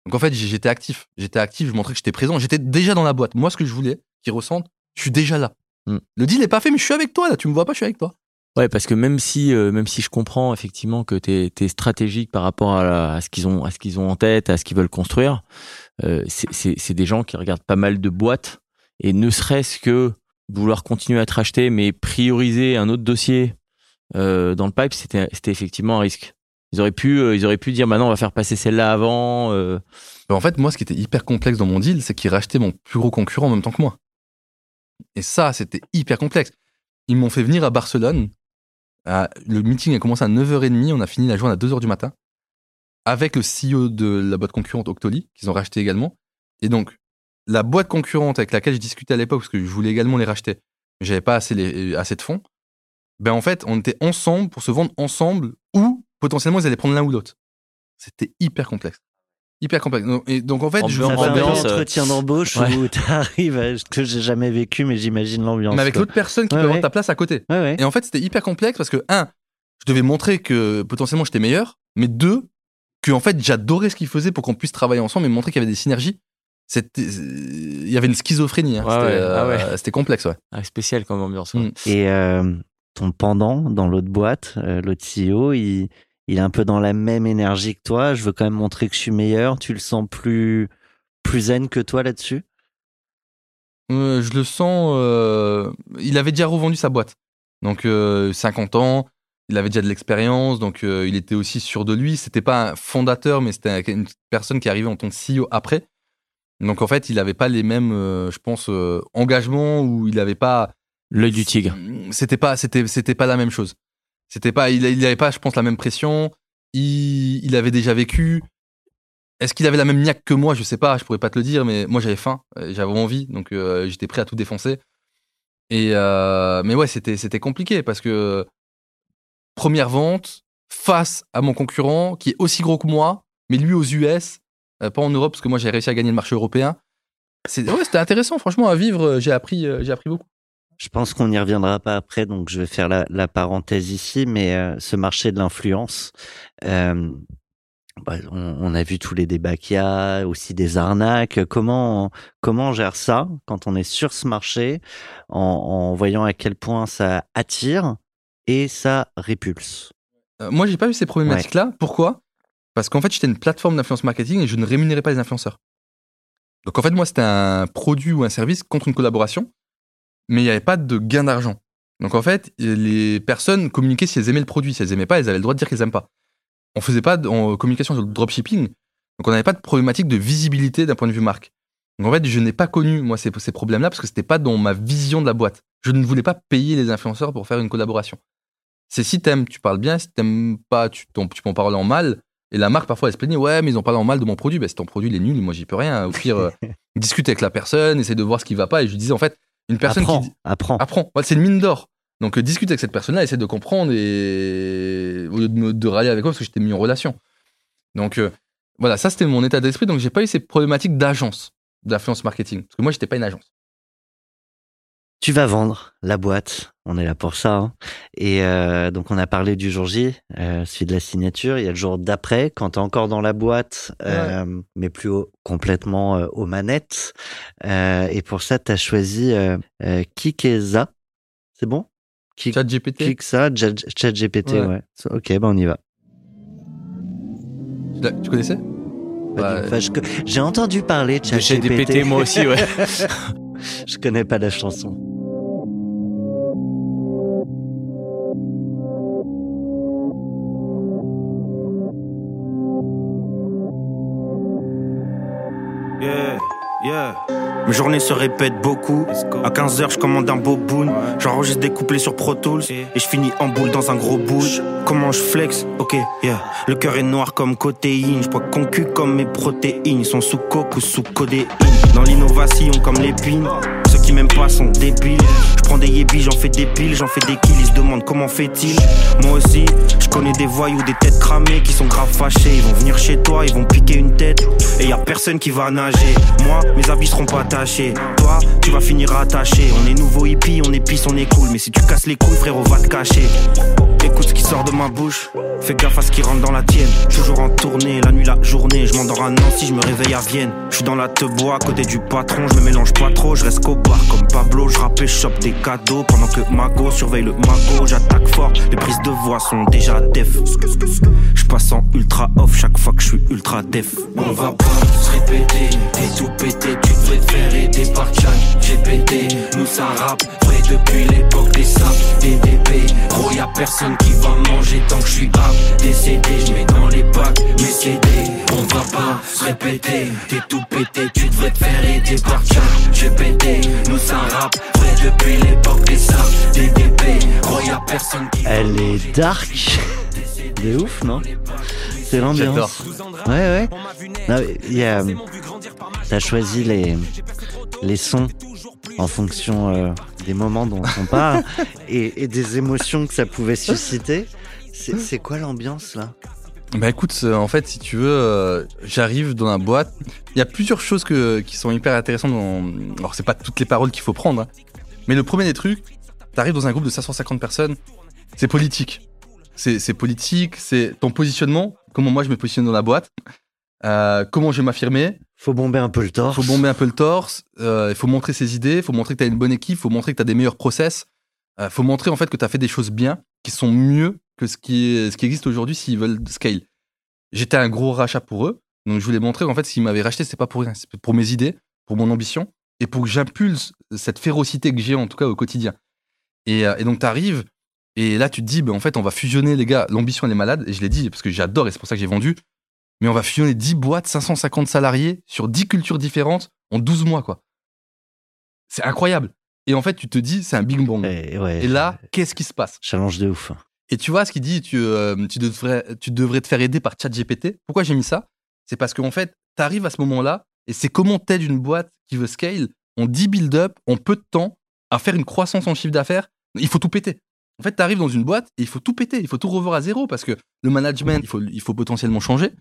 Donc en fait, j'étais actif, j'étais actif, je montrais que j'étais présent, j'étais déjà dans la boîte. Moi, ce que je voulais, qu'ils ressentent, je suis déjà là. Hmm. Le deal est pas fait, mais je suis avec toi là, tu me vois pas, je suis avec toi. Ouais, parce que même si euh, même si je comprends effectivement que t'es es stratégique par rapport à, la- à ce qu'ils ont à ce qu'ils ont en tête, à ce qu'ils veulent construire, euh, c'est- des gens qui regardent pas mal de boîtes et ne serait-ce que vouloir continuer à te racheter, mais prioriser un autre dossier euh, dans le pipe, c'était effectivement un risque. Ils auraient pu euh, ils auraient pu dire maintenant on va faire passer celle-là avant. euh, en fait, moi, ce qui était hyper complexe dans mon deal, c'est qu'ils rachetaient mon plus gros concurrent en même temps que moi. Et ça, c'était hyper complexe. Ils m'ont fait venir à Barcelone. Le meeting a commencé à 9h30, on a fini la journée à 2h du matin. Avec le CEO de la boîte concurrente Octoly, qu'ils ont racheté également. Et donc, la boîte concurrente avec laquelle je discutais à l'époque, parce que je voulais également les racheter, mais j'avais pas assez, les- assez de fonds, ben en fait, on était ensemble pour se vendre ensemble ou potentiellement ils allaient prendre l'un ou l'autre. C'était hyper complexe. Hyper complexe. Donc- Et donc en fait, je ça fait un euh, entretien d'embauche ouais. où t'arrives à ce que j'ai jamais vécu, mais j'imagine l'ambiance. mais avec l'autre personne qui Ouais, peut avoir ouais. ta place à côté. Ouais, ouais. Et en fait, c'était hyper complexe parce que, un, je devais montrer que potentiellement j'étais meilleur, mais deux, que en fait, j'adorais ce qu'ils faisaient pour qu'on puisse travailler ensemble et montrer qu'il y avait des synergies. c'était, il y avait une schizophrénie. hein. Ouais, c'était, ouais. euh, Ah ouais. c'était complexe, ouais. Ah, spécial comme ambiance. ouais. Mm. Et euh, ton pendant dans l'autre boîte, euh, l'autre CEO, il, il est un peu dans la même énergie que toi. Je veux quand même montrer que je suis meilleur. Tu le sens plus, plus zen que toi là-dessus? Euh, je le sens. euh, il avait déjà revendu sa boîte. Donc, euh, 50 ans. Il avait déjà de l'expérience. Donc, euh, il était aussi sûr de lui. C'était pas un fondateur, mais c'était une personne qui arrivait en tant que CEO après. Donc, en fait, il n'avait pas les mêmes, euh, je pense, euh, engagements ou il n'avait pas. L'œil du tigre. C'était pas, c'était, c'était pas la même chose. C'était pas, il, il avait pas, je pense, la même pression. Il, il avait déjà vécu. Est-ce qu'il avait la même niaque que moi? Je sais pas, je pourrais pas te le dire, mais moi j'avais faim, euh, j'avais envie, donc euh, j'étais prêt à tout défoncer. Et euh, mais ouais, c'était c'était compliqué parce que première vente face à mon concurrent qui est aussi gros que moi, mais lui aux US, pas en Europe parce que moi j'ai réussi à gagner le marché européen. C'est ouais, c'était intéressant, franchement à vivre. J'ai appris, j'ai appris beaucoup. Je pense qu'on n'y reviendra pas après, donc je vais faire la, la parenthèse ici, mais euh, ce marché de l'influence, euh, bah, on, on a vu tous les débats qu'il y a, aussi des arnaques. Comment, comment on gère ça quand on est sur ce marché, en, en voyant à quel point ça attire et ça répulse? Euh, moi, j'ai pas eu ces problématiques-là. Pourquoi? Parce qu'en fait, j'étais une plateforme d'influence marketing et je ne rémunérais pas les influenceurs. Donc en fait, moi, c'était un produit ou un service contre une collaboration, mais il n'y avait pas de gain d'argent. Donc en fait, les personnes communiquaient si elles aimaient le produit. Si elles aimaient pas, elles avaient le droit de dire qu'elles aiment pas. On faisait pas de communication sur le dropshipping, donc on n'avait pas de problématique de visibilité d'un point de vue marque. Donc en fait, je n'ai pas connu moi ces, ces problèmes-là parce que c'était pas dans ma vision de la boîte. Je ne voulais pas payer les influenceurs pour faire une collaboration. C'est si t'aimes, tu parles bien, si t'aimes pas, tu, tu peux en parler en mal. Et la marque, parfois, elle se plaignait, ouais, mais ils ont parlé en mal de mon produit. Ben, si ton produit, il est nul, moi, j'y peux rien. Au pire, euh, discute avec la personne, essaie de voir ce qui va pas. Et je lui disais, en fait, une personne Apprends, qui apprend. Ouais, c'est une mine d'or. Donc, euh, discute avec cette personne-là, essaie de comprendre et au lieu de, me- de râler avec moi parce que j'étais mis en relation. Donc, euh, voilà, ça, c'était mon état d'esprit. Donc, j'ai pas eu ces problématiques d'agence, d'influence marketing. Parce que moi, j'étais pas une agence. Tu vas vendre la boîte, on est là pour ça. hein. Et euh, donc on a parlé du jour J, euh, celui de la signature. Il y a le jour d'après, quand tu es encore dans la boîte, euh, mais plus au- complètement euh, aux manettes. Euh, et pour ça, tu as choisi euh, Kikeza. C'est bon? Kik- Chat GPT. Kikza, Chat- ChatGPT, Ouais. ouais. Ok, ben on y va. Tu connaissais? Du- enfin, J'ai entendu parler de ChatGPT. Moi aussi, ouais. je connais pas la chanson. Yeah. Mes journées se répètent beaucoup. À 15h, je commande un beau boon. J'enregistre des couplets sur Pro Tools. Et je finis en boule dans un gros boule. Comment je flex? Ok, yeah. Le cœur est noir comme cotéine. Je bois concu comme mes protéines. Ils sont sous coke ou sous codéine. Dans l'innovation comme l'épine. M'aiment pas sont débiles. Je prends des yébis, j'en fais des piles, j'en fais des kills. Ils se demandent comment fait-il. Moi aussi, je connais des voyous, des têtes cramées qui sont grave fâchés. Ils vont venir chez toi, ils vont piquer une tête. Et y a personne qui va nager. Moi, mes habits seront pas tachés. Toi, tu vas finir attaché. On est nouveau hippie, on est on est cool. Mais si tu casses les couilles, frérot, va te cacher. Écoute ce qui sort de ma bouche. Fais gaffe à ce qui rentre dans la tienne. Toujours en tournée, la nuit, la journée. Je m'endors à Nancy, je me réveille à Vienne. Je suis dans la te bois, à côté du patron. Je me mélange pas trop, je reste qu'au comme Pablo. Je rappe et chope des cadeaux. Pendant que Mago surveille le mago. J'attaque fort, les prises de voix sont déjà def. Je passe en ultra off chaque fois que je suis ultra def. On va pas se répéter, t'es tout pété, tu te faire aider par Chat GPT. Nous ça rappe, vrai depuis l'époque des saps, des DP. Gros y'a personne qui va manger tant que je suis apte. Décédé, je mets dans les bacs mes CD. On va pas se répéter, t'es tout pété, tu devrais faire aider par Chat GPT. Nous ça rappe, vrai depuis l'époque des saps, des DP. Gros y'a personne qui va Elle est dark. De ouf, non C'est l'ambiance. Ouais, ouais. Non, mais il y a, t'as choisi les, les sons en fonction euh, des moments dont on parle et, et des émotions que ça pouvait susciter. C'est c'est quoi l'ambiance là? Bah écoute, euh, en fait, si tu veux, euh, j'arrive dans la boîte. Il y a plusieurs choses que, qui sont hyper intéressantes. Dans... Alors, c'est pas toutes les paroles qu'il faut prendre. hein. Mais le premier des trucs, t'arrives dans un groupe de 550 personnes, c'est politique. C'est politique, c'est ton positionnement, comment moi je me positionne dans la boîte, euh, comment je vais m'affirmer. Faut bomber un peu le torse. faut bomber un peu le torse, euh, il faut montrer ses idées, il faut montrer que tu as une bonne équipe, il faut montrer que tu as des meilleurs process, il faut montrer en fait que tu as fait des choses bien, qui sont mieux que ce qui, est, ce qui existe aujourd'hui s'ils veulent scale. J'étais un gros rachat pour eux, donc je voulais montrer en fait qu'ils m'avaient racheté, c'est pas pour rien, c'est pour mes idées, pour mon ambition, et pour que j'impulse cette férocité que j'ai en tout cas au quotidien. Et, euh, et donc tu arrives, et là tu te dis, ben, en fait on va fusionner les gars, l'ambition elle est malade, et je l'ai dit parce que j'adore et c'est pour ça que j'ai vendu, mais on va fusionner 10 boîtes, 550 salariés sur 10 cultures différentes en 12 mois, quoi. C'est incroyable. Et en fait, tu te dis, c'est un big bang. Et, ouais, Et là, qu'est-ce qui se passe? Challenge de ouf. Et tu vois ce qu'il dit, tu, euh, tu, devrais, te faire aider par ChatGPT. Pourquoi j'ai mis ça? C'est parce qu'en fait, tu arrives à ce moment-là, et c'est comment t'aides une boîte qui veut scale en 10 build-up, en peu de temps, à faire une croissance en chiffre d'affaires. Il faut tout péter. En fait, tu arrives dans une boîte et il faut tout péter, il faut tout revoir à zéro parce que le management, il faut, potentiellement changer.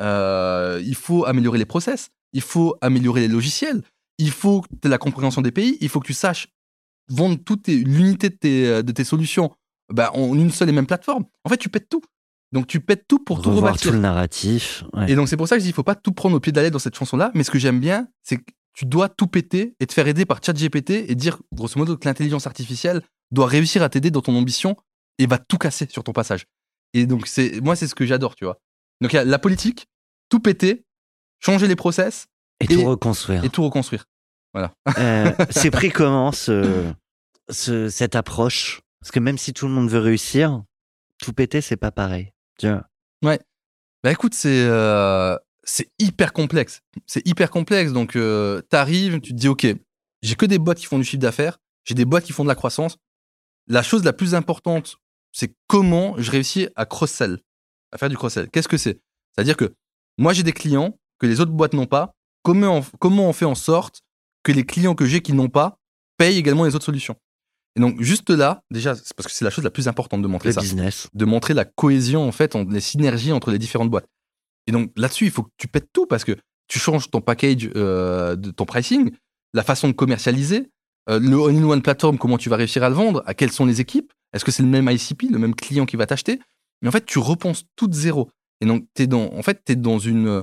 Euh, il faut améliorer les process, il faut améliorer les logiciels, il faut que tu aies la compréhension des pays, il faut que tu saches vendre toute l'unité de tes, de tes solutions bah, en une seule et même plateforme. En fait, tu pètes tout. Donc tu pètes tout pour tout Revoir rebâtir. tout le narratif. ouais. Et donc c'est pour ça que je dis, il faut pas tout prendre au pied de la lettre dans cette chanson-là. Mais ce que j'aime bien, c'est que tu dois tout péter et te faire aider par ChatGPT et dire, grosso modo, que l'intelligence artificielle doit réussir à t'aider dans ton ambition et va tout casser sur ton passage. Et donc c'est, moi, c'est ce que j'adore, tu vois. Donc il y a la politique, tout péter, changer les process Et tout reconstruire. et tout reconstruire. Euh, c'est pris comment ce, ce- cette approche Parce que même si tout le monde veut réussir, tout péter, c'est pas pareil. Tu vois Bah écoute, c'est euh, hyper complexe. C'est hyper complexe. Donc euh, t'arrives, tu te dis ok, j'ai que des boîtes qui font du chiffre d'affaires, j'ai des boîtes qui font de la croissance. La chose la plus importante, c'est comment je réussis à cross-sell, à faire du cross-sell. Qu'est-ce que c'est? C'est-à-dire que moi j'ai des clients que les autres boîtes n'ont pas. Comment comment on fait en sorte que les clients que j'ai qui n'ont pas payent également les autres solutions? Et donc juste là, déjà, c'est parce que c'est la chose la plus importante de montrer Le ça business. de montrer la cohésion, en fait, les synergies entre les différentes boîtes. Et donc là-dessus, il faut que tu pètes tout parce que tu changes ton package, euh, de ton pricing, la façon de commercialiser, euh, le all-in-one platform, comment tu vas réussir à le vendre, à quelles sont les équipes, est-ce que c'est le même ICP, le même client qui va t'acheter Mais en fait, tu repenses tout de zéro. Et donc, es dans, en fait, tu es dans une. euh,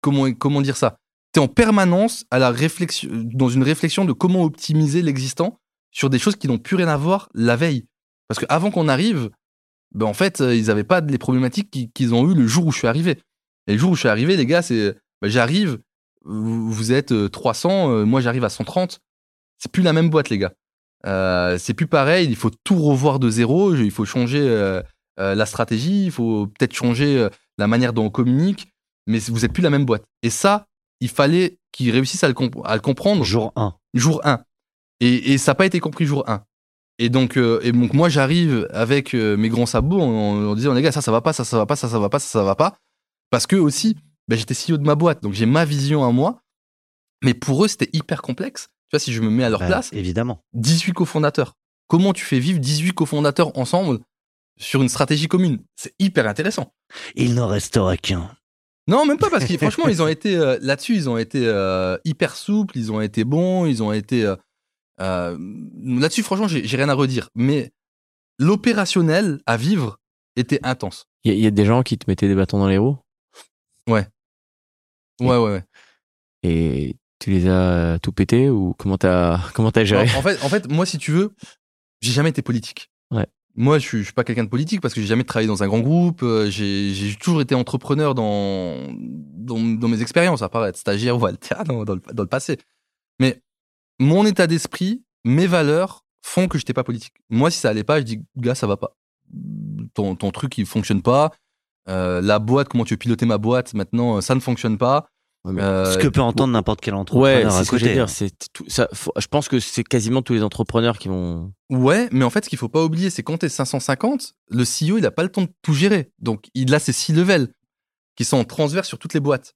Comment, comment dire ça? Tu es en permanence à la réflexion, dans une réflexion de comment optimiser l'existant sur des choses qui n'ont plus rien à voir la veille. Parce qu'avant qu'on arrive, ben en fait, euh, ils n'avaient pas les problématiques qui- qu'ils ont eu le jour où je suis arrivé. Et le jour où je suis arrivé, les gars, c'est ben, j'arrive, vous, êtes euh, 300, euh, moi j'arrive à 130. C'est plus la même boîte, les gars. Euh, c'est plus pareil, il faut tout revoir de zéro, il faut changer euh, euh, la stratégie, il faut peut-être changer euh, la manière dont on communique, mais vous êtes plus la même boîte. Et ça, il fallait qu'ils réussissent à le, comp- à le comprendre Jour 1. jour 1. Et, et ça n'a pas été compris jour 1. Et donc, euh, et donc moi, j'arrive avec euh, mes grands sabots en, en disant, les gars, ça, ça va pas, ça, ça va pas, ça, ça va pas, ça, ça va pas. Parce que aussi, ben, j'étais CEO de ma boîte, donc j'ai ma vision à moi. Mais pour eux, c'était hyper complexe. Tu vois, si je me mets à leur Bah, place, Évidemment. 18 cofondateurs. Comment tu fais vivre 18 cofondateurs ensemble sur une stratégie commune? C'est hyper intéressant. Il n'en restera qu'un. Non, même pas parce que franchement, ils ont été euh, là-dessus, ils ont été euh, hyper souples, ils ont été bons, ils ont été euh, euh, là-dessus. Franchement, j'ai rien à redire. Mais l'opérationnel à vivre était intense. Il y, a- il y a des gens qui te mettaient des bâtons dans les roues? Ouais, ouais, ouais. et tu les as tout pété ou comment t'as comment En, géré? En fait, en fait, moi, si tu veux, j'ai jamais été politique. Ouais. Moi, je suis, je suis pas quelqu'un de politique parce que j'ai jamais travaillé dans un grand groupe. euh, J'ai toujours été entrepreneur dans, dans, dans mes expériences, à part être stagiaire ou alternant dans le, dans le passé. Mais mon état d'esprit, mes valeurs font que j'étais pas politique. Moi, si ça allait pas, je dis, gars, ça va pas. Ton, ton truc, il fonctionne pas. Euh, la boîte, comment tu veux piloter ma boîte maintenant, ça ne fonctionne pas. Ouais, Euh, Ce que peut entendre n'importe quel Ouais, entrepreneur c'est à ce que j'allais dire. C'est tout, ça, faut- je pense que c'est quasiment tous les entrepreneurs qui vont. Ouais, mais en fait, ce qu'il faut pas oublier, c'est quand t'es 550, le CEO, il a pas le temps de tout gérer. Donc, il a ses six levels qui sont transverses sur toutes les boîtes.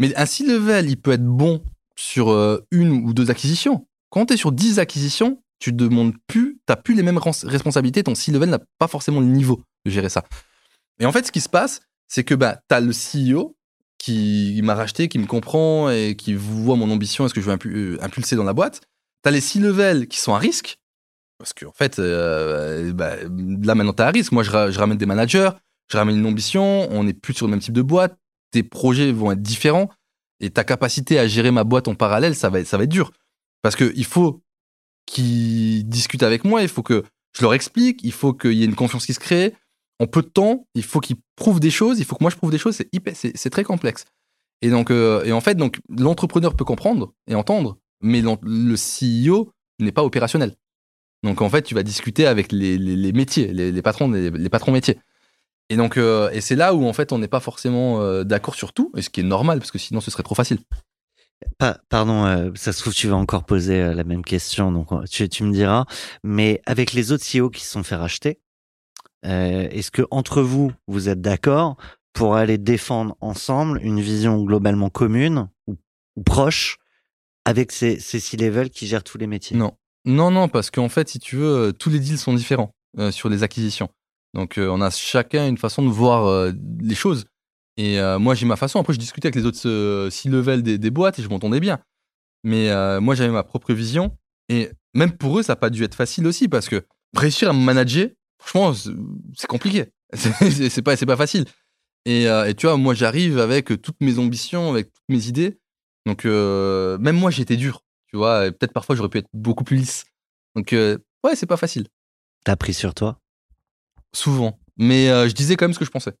Mais un six level, il peut être bon sur euh, une ou deux acquisitions. Quand t'es sur 10 acquisitions, tu demandes plus, t'as plus les mêmes responsabilités, ton six level n'a pas forcément le niveau de gérer ça. Et en fait, ce qui se passe, c'est que bah, t'as le CEO qui m'a racheté, qui me comprend et qui voit mon ambition et ce que je veux impu- euh, impulser dans la boîte. T'as les six levels qui sont à risque. Parce qu'en fait, euh, bah, là maintenant, tu as un risque. Moi, je, je ramène des managers, je ramène une ambition, on n'est plus sur le même type de boîte, tes projets vont être différents. Et ta capacité à gérer ma boîte en parallèle, ça va, être- ça va être dur. Parce que il faut qu'ils discutent avec moi, il faut que je leur explique, il faut qu'il y ait une confiance qui se crée. En peu de temps, il faut qu'ils prouvent des choses, il faut que moi je prouve des choses, c'est très complexe. Et donc, euh, et en fait, donc l'entrepreneur peut comprendre et entendre, mais le CEO n'est pas opérationnel. Donc en fait, tu vas discuter avec les, métiers, les, patrons, les patrons métiers. Et donc, euh, et c'est là où en fait, on n'est pas forcément euh, d'accord sur tout, et ce qui est normal parce que sinon, ce serait trop facile. Pa- pardon, euh, ça se trouve tu vas encore poser euh, la même question, donc euh, tu, tu me diras. Mais avec les autres CEO qui se sont fait racheter, euh, est-ce que entre vous vous êtes d'accord pour aller défendre ensemble une vision globalement commune ou, ou proche avec ces, ces C-level qui gèrent tous les métiers? Non, non, non, parce qu'en fait, si tu veux, tous les deals sont différents euh, sur les acquisitions. Donc, euh, on a chacun une façon de voir euh, les choses. Et euh, moi, j'ai ma façon. Après, je discutais avec les autres euh, C-level des, boîtes et je m'entendais bien. Mais moi, j'avais ma propre vision. Et même pour eux, ça n'a pas dû être facile aussi parce que réussir à me manager, franchement, c'est- compliqué. C'est pas, pas facile. Et, tu vois, moi, j'arrive avec toutes mes ambitions, avec toutes mes idées. Donc, même moi, j'étais dur. Tu vois, peut-être parfois, j'aurais pu être beaucoup plus lisse. Donc, euh, ouais, c'est pas facile. T'as pris sur toi? Souvent. Mais euh, je disais quand même ce que je pensais.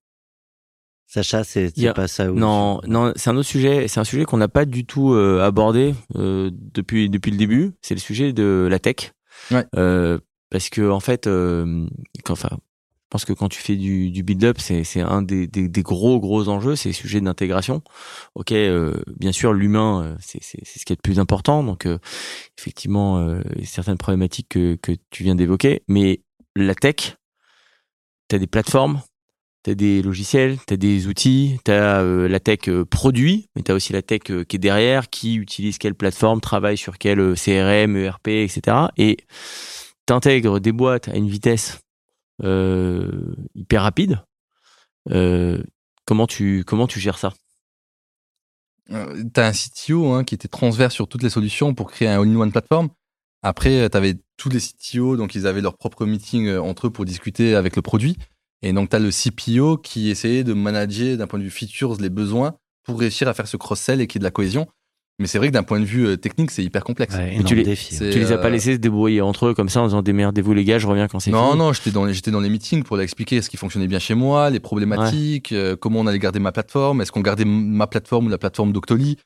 Sacha, c'est pas ça où Non, non, c'est un autre sujet. C'est un sujet qu'on n'a pas du tout euh, abordé euh, depuis depuis le début. C'est le sujet de la tech. Ouais. Euh, parce que en fait, euh, quand- enfin, je pense que quand tu fais du, du build-up, c'est c'est un des, des, des gros gros enjeux. C'est le sujet d'intégration. Ok, euh, bien sûr, l'humain, c'est c'est c'est ce qui est le plus important. Donc, euh, effectivement, euh, certaines problématiques que que tu viens d'évoquer, mais la tech, t'as des plateformes, T'as des logiciels, t'as des outils, t'as euh, la tech euh, produit, mais t'as aussi la tech euh, qui est derrière, qui utilise quelle plateforme, travaille sur quel euh, CRM, ERP, etc. Et t'intègres des boîtes à une vitesse hyper rapide. Comment tu comment tu gères ça? Euh, T'as un CTO hein, qui était transverse sur toutes les solutions pour créer un all-in-one plateforme. Après, tu avais tous les CTO, donc ils avaient leur propre meeting euh, entre eux pour discuter avec le produit. Et donc, tu as le CPO qui essayait de manager d'un point de vue features les besoins pour réussir à faire ce cross-sell et qu'il y ait de la cohésion. Mais c'est vrai que d'un point de vue euh, technique, c'est hyper complexe. Ouais, tu les- défi. c'est- Tu les as pas euh, laissés se débrouiller entre eux comme ça en disant démerdez-vous les gars, je reviens quand c'est Non, fini. non, j'étais dans, les- j'étais dans les meetings pour leur expliquer ce qui fonctionnait bien chez moi, les problématiques, euh, comment on allait garder ma plateforme, est-ce qu'on gardait ma plateforme ou la plateforme d'Octoly,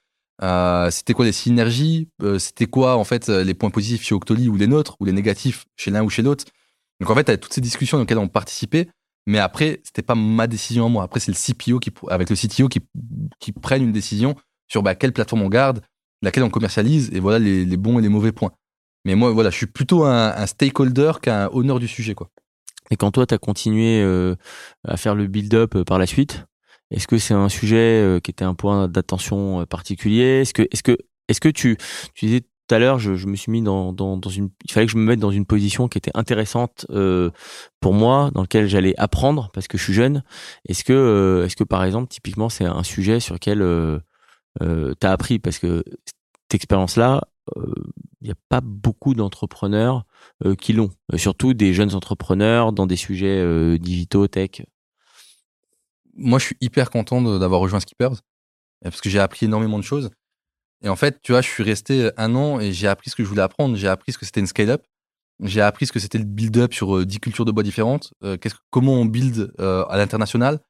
euh, c'était quoi les synergies, euh, c'était quoi en fait euh, les points positifs chez Octoly ou les nôtres, ou les négatifs chez l'un ou chez l'autre? Donc en fait, t'avais toutes ces discussions auxquelles on participait, mais après, c'était pas ma décision à moi. Après, c'est le CPO qui, avec le CTO qui, prennent une décision sur bah, quelle plateforme on garde, laquelle on commercialise, et voilà les, bons et les mauvais points. Mais moi, voilà, je suis plutôt un, stakeholder qu'un honneur du sujet, quoi. Et quand toi, tu as continué à faire le build-up par la suite, est-ce que c'est un sujet euh, qui était un point d'attention euh, particulier? Est-ce que, tu, tu disais tout à l'heure, je, me suis mis dans, une, il fallait que je me mette dans une position qui était intéressante euh, pour moi, dans laquelle j'allais apprendre parce que je suis jeune. Est-ce que, par exemple, typiquement, c'est un sujet sur lequel euh, tu as appris? Parce que cette expérience-là, il n'y a pas beaucoup d'entrepreneurs qui l'ont, surtout des jeunes entrepreneurs dans des sujets digitaux, tech. Moi, je suis hyper content d'avoir rejoint Skippers euh, parce que j'ai appris énormément de choses. Et en fait, tu vois, je suis resté un an et j'ai appris ce que je voulais apprendre. J'ai appris ce que c'était une scale-up. J'ai appris ce que c'était le build-up sur euh, 10 cultures de bois différentes. euh, comment on build euh, à l'international.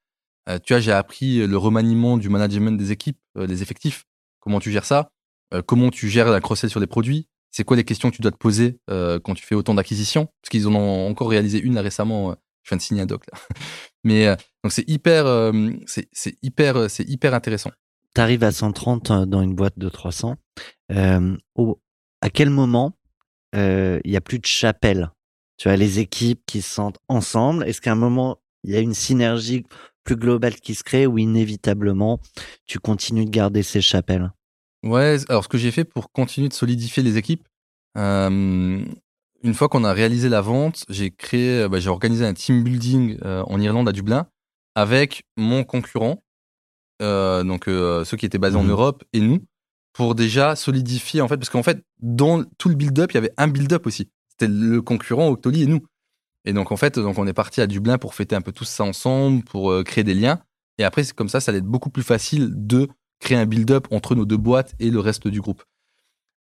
Euh, tu vois, j'ai appris le remaniement du management des équipes, euh, des effectifs. Comment tu gères ça Euh, Comment tu gères la cross-sell sur les produits C'est quoi les questions que tu dois te poser euh, quand tu fais autant d'acquisitions Parce qu'ils en ont encore réalisé une là récemment. Je viens de signer un doc là. Mais euh, donc c'est hyper, euh, c'est c'est hyper, euh, c'est hyper intéressant. tu arrives à 130 dans une boîte de 300. Euh, au- à quel moment il y a plus de chapelle? Tu as les équipes qui se sentent ensemble. Est-ce qu'à un moment, il y a une synergie plus globale qui se crée ou inévitablement, tu continues de garder ces chapelles? Ouais, alors ce que j'ai fait pour continuer de solidifier les équipes, euh, une fois qu'on a réalisé la vente, j'ai créé, euh, bah, j'ai organisé un team building euh, en Irlande à Dublin avec mon concurrent, euh, donc euh, ceux qui étaient basés en Mhm. Europe et nous, pour déjà solidifier en fait, parce qu'en fait dans tout le build-up, il y avait un build-up aussi. C'était le concurrent Octoly et nous. Et donc en fait, donc on est parti à Dublin pour fêter un peu tout ça ensemble, pour créer des liens. Et après, c'est comme ça, ça allait être beaucoup plus facile de créer un build-up entre nos deux boîtes et le reste du groupe.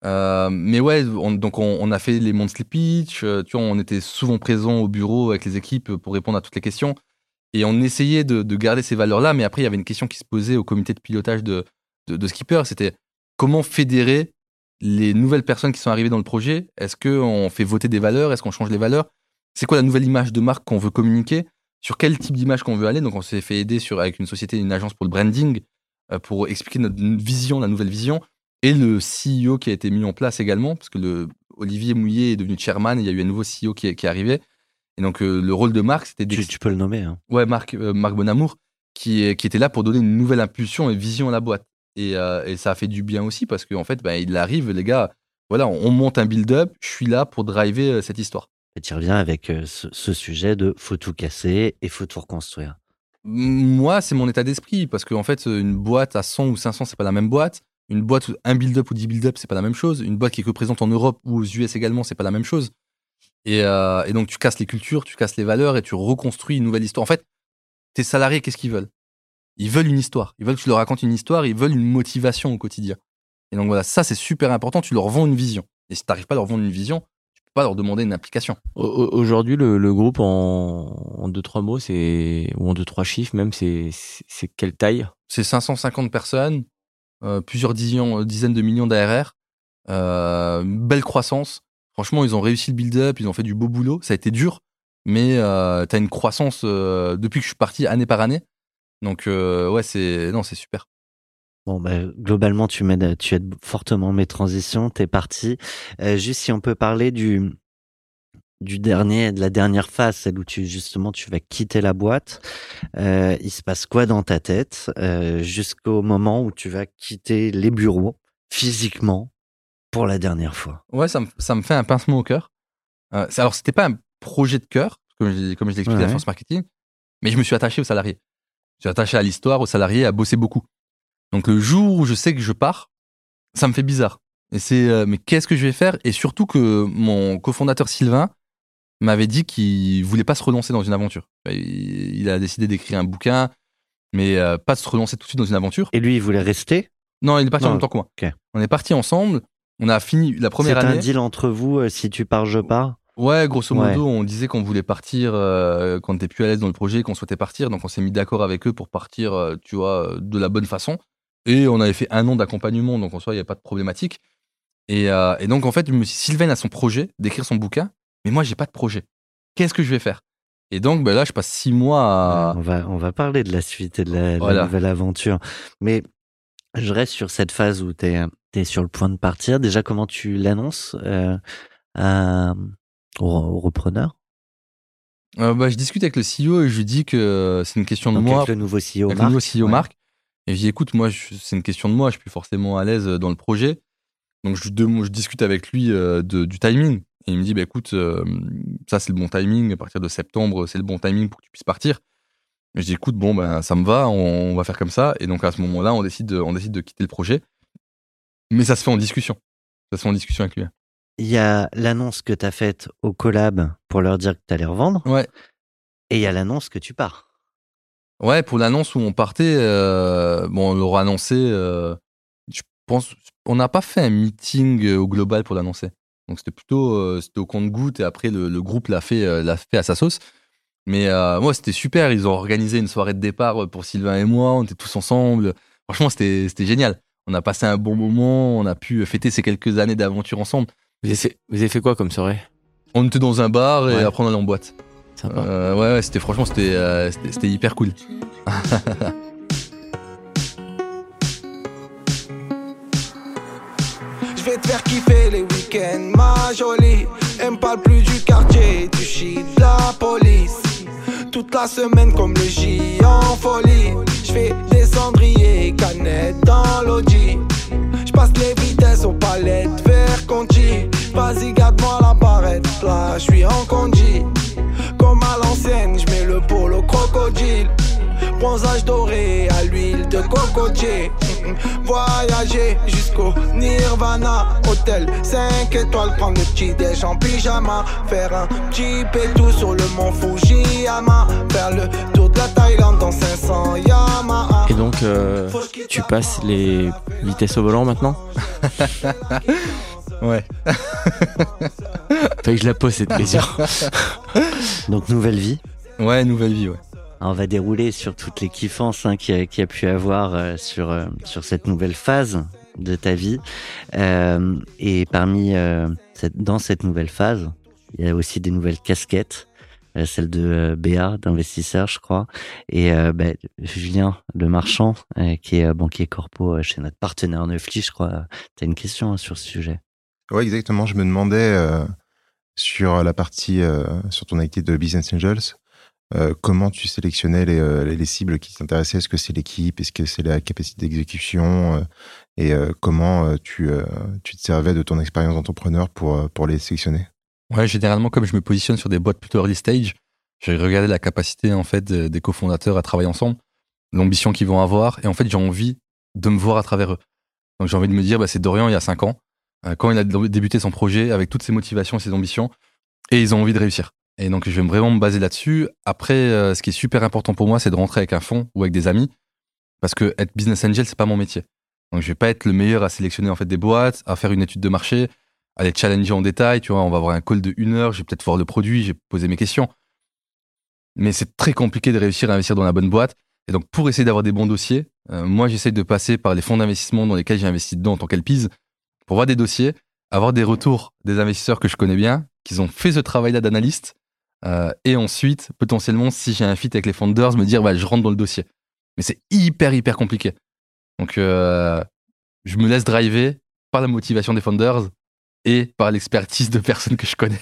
Euh, mais ouais, on, donc on, on a fait les monthly pitch, euh, tu vois, on était souvent présents au bureau avec les équipes pour répondre à toutes les questions. Et on essayait de, de garder ces valeurs-là, mais après, il y avait une question qui se posait au comité de pilotage de, de, de Skipper, c'était comment fédérer les nouvelles personnes qui sont arrivées dans le projet? Est-ce qu'on fait voter des valeurs? Est-ce qu'on change les valeurs? C'est quoi la nouvelle image de marque qu'on veut communiquer? Sur quel type d'image qu'on veut aller? Donc on s'est fait aider sur, avec une société, une agence pour le branding, euh, pour expliquer notre vision, la nouvelle vision et le CEO qui a été mis en place également, parce que le, Olivier Mouillet est devenu chairman, il y a eu un nouveau CEO qui est, qui est arrivé. Et donc, euh, le rôle de Marc, c'était Tu, tu peux le nommer. Hein. Ouais, Marc, euh, Marc Bonamour, qui, est- qui était là pour donner une nouvelle impulsion et vision à la boîte. Et, euh, et ça a fait du bien aussi, parce qu'en fait, ben, il arrive, les gars, voilà, on monte un build-up, je suis là pour driver cette histoire. Et tu reviens avec ce, ce sujet de faut tout casser et faut tout reconstruire. Moi, c'est mon état d'esprit, parce qu'en fait, une boîte à 100 ou 500, c'est pas la même boîte. Une boîte, un build-up ou 10 build-up, c'est pas la même chose. Une boîte qui est que présente en Europe ou aux US également, c'est pas la même chose. Et, euh, et donc, tu casses les cultures, tu casses les valeurs et tu reconstruis une nouvelle histoire. En fait, tes salariés, qu'est-ce qu'ils veulent? Ils veulent une histoire. Ils veulent que tu leur racontes une histoire, ils veulent une motivation au quotidien. Et donc, voilà, ça, c'est super important. Tu leur vends une vision. Et si tu n'arrives pas à leur vendre une vision, tu peux pas leur demander une application. Au- au- Aujourd'hui, le, le groupe en, en deux trois mots, c'est ou en deux trois chiffres même, c'est quelle taille? C'est 550 personnes, plusieurs dizaines, euh, dizaines de millions d'ARR, euh, une belle croissance. Franchement, ils ont réussi le build-up, ils ont fait du beau boulot. Ça a été dur, mais euh, tu as une croissance euh, depuis que je suis parti année par année. Donc, euh, ouais, c'est non, c'est super. Bon, bah, globalement, tu, m'aides, tu aides fortement mes transitions. T'es parti. Euh, juste si on peut parler du, du dernier, de la dernière phase, celle où tu, justement, tu vas quitter la boîte. Euh, il se passe quoi dans ta tête euh, jusqu'au moment où tu vas quitter les bureaux physiquement pour la dernière fois? Ouais, ça me, ça me fait un pincement au cœur. Euh, alors, c'était pas un projet de cœur, comme je, comme je l'ai expliqué à Ouais. Force Marketing, mais je me suis attaché aux salariés. Je suis attaché à l'histoire, aux salariés, à bosser beaucoup. Donc, le jour où je sais que je pars, ça me fait bizarre. Et c'est, euh, mais qu'est-ce que je vais faire? Et surtout que mon cofondateur Sylvain m'avait dit qu'il voulait pas se relancer dans une aventure. Il, a décidé d'écrire un bouquin, mais euh, pas de se relancer tout de suite dans une aventure. Et lui, il voulait rester? Non, il est parti en même temps que moi. ok. On est parti ensemble. On a fini la C'est première un année. deal entre vous, euh, si tu pars, je pars? Ouais, grosso modo, on disait qu'on voulait partir, euh, qu'on n'était plus à l'aise dans le projet, qu'on souhaitait partir. Donc, on s'est mis d'accord avec eux pour partir, euh, tu vois, euh, de la bonne façon. Et on avait fait un an d'accompagnement, donc en soi, il n'y a pas de problématique. Et, euh, et donc, en fait, je me suis dit, Sylvain a son projet d'écrire son bouquin, mais moi, j'ai pas de projet. Qu'est-ce que je vais faire? Et donc, ben là, je passe six mois à. On va, on va parler de la suite et de la, nouvelle aventure. Mais je reste sur cette phase où tu es, sur le point de partir. Déjà, comment tu l'annonces euh, au, au repreneur? Euh, bah, je discute avec le CEO et je lui dis que euh, c'est une question de Donc, moi. avec le nouveau CEO, avec Marc. le nouveau CEO Ouais. Marc. Et je dis, écoute, moi, c'est une question de moi, je suis plus forcément à l'aise dans le projet. Donc, je, de- je discute avec lui euh, de- du timing. Et il me dit, bah, écoute, euh, ça, c'est le bon timing. À partir de septembre, c'est le bon timing pour que tu puisses partir. Et je dis, écoute, bon, ben, ça me va, on, on va faire comme ça. Et donc, à ce moment-là, on décide, de, on décide de quitter le projet. Mais ça se fait en discussion. Ça se fait en discussion avec lui. Il y a l'annonce que tu as faite au collab pour leur dire que tu allais revendre. Ouais. Et il y a l'annonce que tu pars. Ouais, pour l'annonce où on partait, euh, bon, on l'aura annoncé. euh, je pense, on n'a pas fait un meeting euh, au global pour l'annoncer. Donc c'était plutôt, euh, c'était au compte-goutte et après le, le groupe l'a fait, euh, l'a fait à sa sauce. Mais euh, moi, c'était super. Ils ont organisé une soirée de départ pour Sylvain et moi. On était tous ensemble. Franchement, c'était, c'était génial. On a passé un bon moment. On a pu fêter ces quelques années d'aventure ensemble. vous avez, fait, vous avez fait quoi comme soirée? On était dans un bar et Ouais. après on allait en boîte. Sympa. Euh, ouais, ouais, c'était franchement, c'était, euh, c'était, c'était hyper cool. Je vais te faire kiffer les week-ends, ma jolie. Elle me parle plus du quartier, du shit, de la police. Toute la semaine comme le J en folie. Je fais des cendriers, canettes dans l'audi. Je passe les vitesses aux palettes vers Conti. Vas-y, garde-moi la barrette, là je suis en conduit. Comme à l'ancienne, je mets le polo crocodile. Bronzage doré à l'huile de cocotier. Voyager jusqu'au Nirvana, hôtel 5 étoiles, prendre le petit déj en pyjama, faire un petit tout sur le mont Fujiyama, faire le tour de la Thaïlande dans 500 Yamaha. Et donc, euh, tu passes les vitesses au volant maintenant? Ouais. Fait que je la pose cette question. Donc nouvelle vie. Ouais, nouvelle vie, ouais. On va dérouler sur toutes les kiffances qu'il y, a- pu avoir euh, sur, euh, sur cette nouvelle phase de ta vie. Euh, et parmi dans cette nouvelle phase, il y a aussi des nouvelles casquettes. Celle de Béa, d'investisseur, je crois, et ben, Julien, le marchand, qui est banquier corpo chez notre partenaire Neufly, je crois. Tu as une question hein, sur ce sujet? Ouais, exactement. Je me demandais sur la partie, sur ton activité de Business Angels, euh, comment tu sélectionnais les, euh, les cibles qui t'intéressaient? Est-ce que c'est l'équipe? Est-ce que c'est la capacité d'exécution? Euh, Et comment tu, te servais de ton expérience d'entrepreneur pour, les sélectionner? Ouais, généralement, comme je me positionne sur des boîtes plutôt early stage, j'ai regardé la capacité en fait de- des cofondateurs à travailler ensemble, l'ambition qu'ils vont avoir, et en fait, j'ai envie de me voir à travers eux. Donc, j'ai envie de me dire, bah, c'est Dorian il y a cinq ans, quand il a débuté son projet avec toutes ses motivations et ses ambitions, et ils ont envie de réussir. Et donc, je vais vraiment me baser là-dessus. Après, euh, ce qui est super important pour moi, c'est de rentrer avec un fonds ou avec des amis, parce que être business angel, c'est pas mon métier. Donc, je vais pas être le meilleur à sélectionner en fait des boîtes, à faire une étude de marché, à les challenger en détail. Tu vois, on va avoir un call de une heure, je vais peut-être voir le produit, j'ai posé mes questions. Mais c'est très compliqué de réussir à investir dans la bonne boîte. Et donc, pour essayer d'avoir des bons dossiers, euh, moi, j'essaye de passer par les fonds d'investissement dans lesquels j'ai investi dedans en tant qu'LPIS pour voir des dossiers, avoir des retours des investisseurs que je connais bien, qu'ils ont fait ce travail-là d'analyste. Euh, et ensuite, potentiellement, si j'ai un fit avec les founders, me dire, bah, je rentre dans le dossier. Mais c'est hyper, hyper compliqué. Donc, euh, je me laisse driver par la motivation des founders et par l'expertise de personnes que je connais.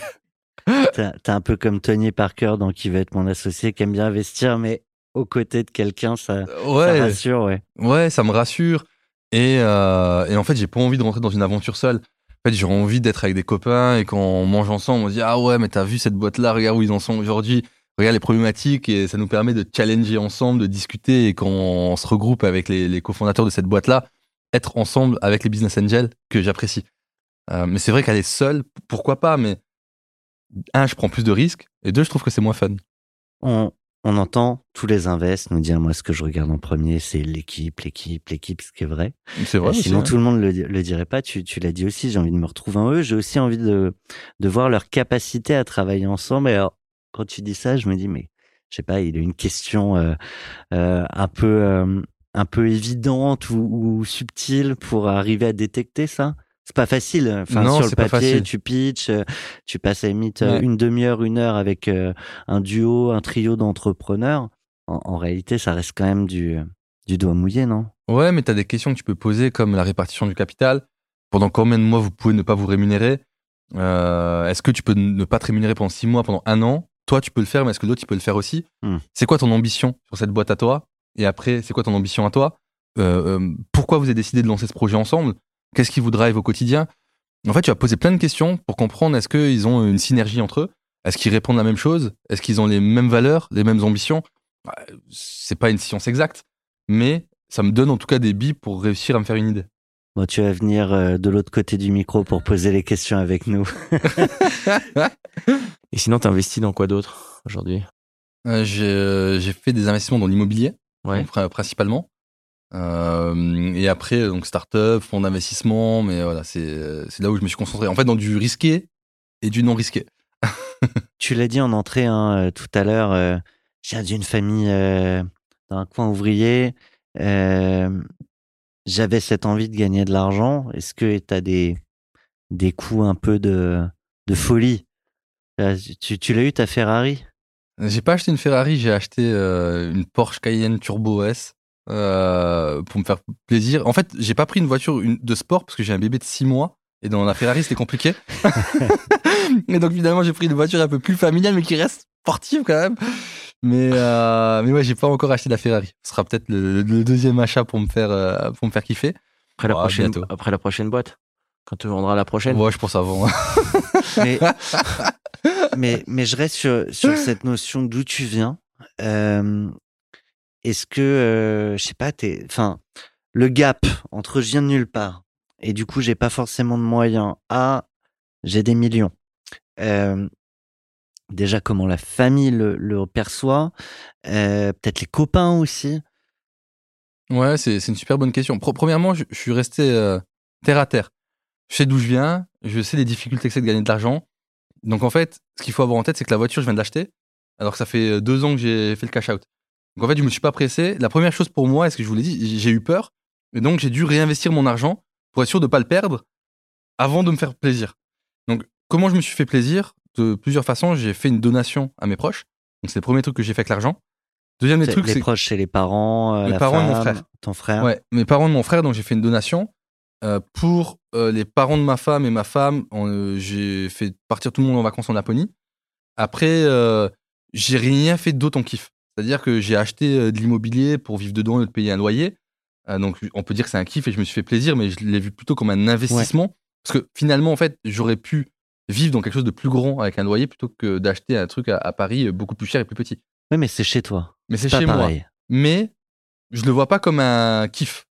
T'es un peu comme Tony Parker dans Qui va être mon associé, qui aime bien investir, mais aux côtés de quelqu'un, ça, ça Ouais, rassure, ouais. ouais, ça me rassure. Et, euh, et en fait, j'ai pas envie de rentrer dans une aventure seule. En fait, j'ai envie d'être avec des copains et quand on mange ensemble, on se dit ah ouais, mais t'as vu cette boîte là, regarde où ils en sont aujourd'hui, regarde les problématiques et ça nous permet de challenger ensemble, de discuter et quand on se regroupe avec les, cofondateurs de cette boîte là, être ensemble avec les business angels que j'apprécie. Euh, mais c'est vrai qu'elle est seule, pourquoi pas, mais un, je prends plus de risques et deux, je trouve que c'est moins fun. On entend tous les invests nous dire moi ce que je regarde en premier c'est l'équipe, l'équipe, l'équipe, ce qui est vrai. C'est vrai. Euh, Sinon hein. tout le monde le, le dirait pas. Tu, tu l'as dit aussi. J'ai envie de me retrouver en eux. J'ai aussi envie de de voir leur capacité à travailler ensemble. Et alors quand tu dis ça, je me dis mais je sais pas. Il a une question euh, euh, un peu euh, un peu évidente ou, ou subtile pour arriver à détecter ça? C'est pas facile. Enfin, Non, sur le papier, tu pitches, euh, tu passes à limite euh, Ouais. une demi-heure, une heure avec euh, un duo, un trio d'entrepreneurs. En, en réalité, ça reste quand même du, du doigt mouillé, non? Ouais, mais tu as des questions que tu peux poser comme la répartition du capital. Pendant combien de mois vous pouvez ne pas vous rémunérer? Euh, Est-ce que tu peux ne pas te rémunérer pendant six mois, pendant un an? Toi, tu peux le faire, mais est-ce que l'autre, il peut le faire aussi? Hmm. C'est quoi ton ambition sur cette boîte à toi? Et après, c'est quoi ton ambition à toi? Euh, euh, Pourquoi vous avez décidé de lancer ce projet ensemble? Qu'est-ce qui vous drive au quotidien En fait, tu vas poser plein de questions pour comprendre est-ce qu'ils ont une synergie entre eux? Est-ce qu'ils répondent la même chose? Est-ce qu'ils ont les mêmes valeurs, les mêmes ambitions? Ouais, C'est pas une science exacte, mais ça me donne en tout cas des billes pour réussir à me faire une idée. Bon, tu vas venir euh, de l'autre côté du micro pour poser les questions avec nous. Et sinon, t'investis dans quoi d'autre aujourd'hui? Euh, j'ai euh, j'ai fait des investissements dans l'immobilier, Ouais. principalement. Euh, et après, donc start-up, fonds d'investissement, mais voilà, c'est euh, c'est là où je me suis concentré. En fait, dans du risqué et du non risqué. tu l'as dit en entrée hein, euh, tout à l'heure. euh, je viens d'une famille euh, dans un coin ouvrier. J'avais cette envie de gagner de l'argent. Est-ce que tu as des, des coups un peu de, de folie? Tu, tu l'as eu ta Ferrari? J'ai pas acheté une Ferrari, j'ai acheté une Porsche Cayenne Turbo S euh, pour me faire plaisir. En fait, j'ai pas pris une voiture une- de sport parce que j'ai un bébé de 6 mois et dans la Ferrari c'était compliqué. et donc finalement j'ai pris une voiture un peu plus familiale mais qui reste sportive quand même. Mais euh, mais ouais, j'ai pas encore acheté la Ferrari. Ce sera peut-être le, le deuxième achat pour me faire euh, pour me faire kiffer. après la, Ouais, prochaine, après la prochaine boîte Quand tu vendras la prochaine Ouais, je pense avant. mais, mais, mais je reste sur, sur cette notion d'où tu viens. Euh, est-ce que, euh, je sais pas, t'es, enfin, le gap entre je viens de nulle part et du coup j'ai pas forcément de moyens à j'ai des millions. Euh, déjà comment la famille le, perçoit, euh, peut-être les copains aussi. Ouais, c'est une super bonne question. Premièrement, je, suis resté euh, terre à terre. Je sais d'où je viens, je sais les difficultés que c'est de gagner de l'argent. Donc en fait, ce qu'il faut avoir en tête, c'est que la voiture, je viens de l'acheter, alors que ça fait deux ans que j'ai fait le cash out. Donc en fait, je me suis pas pressé. La première chose pour moi, est-ce que je vous l'ai dit, j'ai eu peur, et donc j'ai dû réinvestir mon argent pour être sûr de pas le perdre avant de me faire plaisir. Donc comment je me suis fait plaisir? De plusieurs façons. J'ai fait une donation à mes proches. Donc c'est le premier truc que j'ai fait avec l'argent. Deuxième des C'est- trucs, les proches, c'est les parents, euh, Mes la parents et mon frère. ton frère. Ouais, mes parents et mon frère, donc j'ai fait une donation. Euh, pour euh, les parents de ma femme et ma femme, euh, j'ai fait partir tout le monde en vacances en Laponie. Après, j'ai rien fait d'autre en kiff. C'est-à-dire que j'ai acheté euh, de l'immobilier pour vivre dedans et de payer un loyer. Euh, donc on peut dire que c'est un kiff et je me suis fait plaisir, mais je l'ai vu plutôt comme un investissement. Parce que finalement, en fait, j'aurais pu vivre dans quelque chose de plus grand avec un loyer plutôt que d'acheter un truc à, à Paris euh, beaucoup plus cher et plus petit. Oui, mais c'est chez toi. Mais c'est chez moi mais je le vois pas comme un kiff.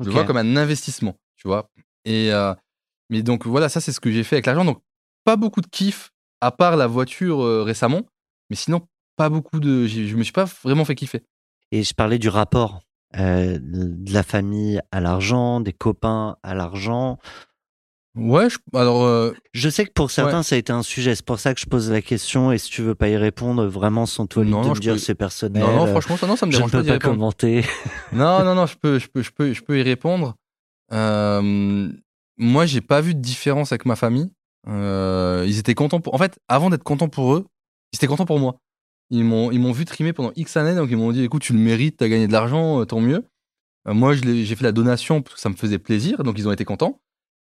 Je le vois comme un investissement, tu vois. Et euh, mais donc voilà, ça c'est ce que j'ai fait avec l'argent. Donc pas beaucoup de kiff à part la voiture euh, récemment, mais sinon pas beaucoup de. Je me suis pas vraiment fait kiffer. Et je parlais du rapport euh, de la famille à l'argent, des copains à l'argent. Ouais, je- alors euh, Je sais que pour certains, Ouais. ça a été un sujet. C'est pour ça que je pose la question. Et si tu veux pas y répondre, vraiment sans toi Non, de me je dire peux- c'est personnel. non, non, euh, franchement ça non, ça me je dérange pas peux d'y pas commenter. Non, non, non, je peux, je peux, je peux, je peux y répondre. Euh, moi, j'ai pas vu de différence avec ma famille. Ils étaient contents pour. En fait, avant d'être contents pour eux, ils étaient contents pour moi. Ils m'ont, ils m'ont vu trimer pendant X années, donc ils m'ont dit, écoute, tu le mérites, t'as gagné de l'argent, euh, tant mieux. Euh, moi, j'ai fait la donation parce que ça me faisait plaisir, donc ils ont été contents.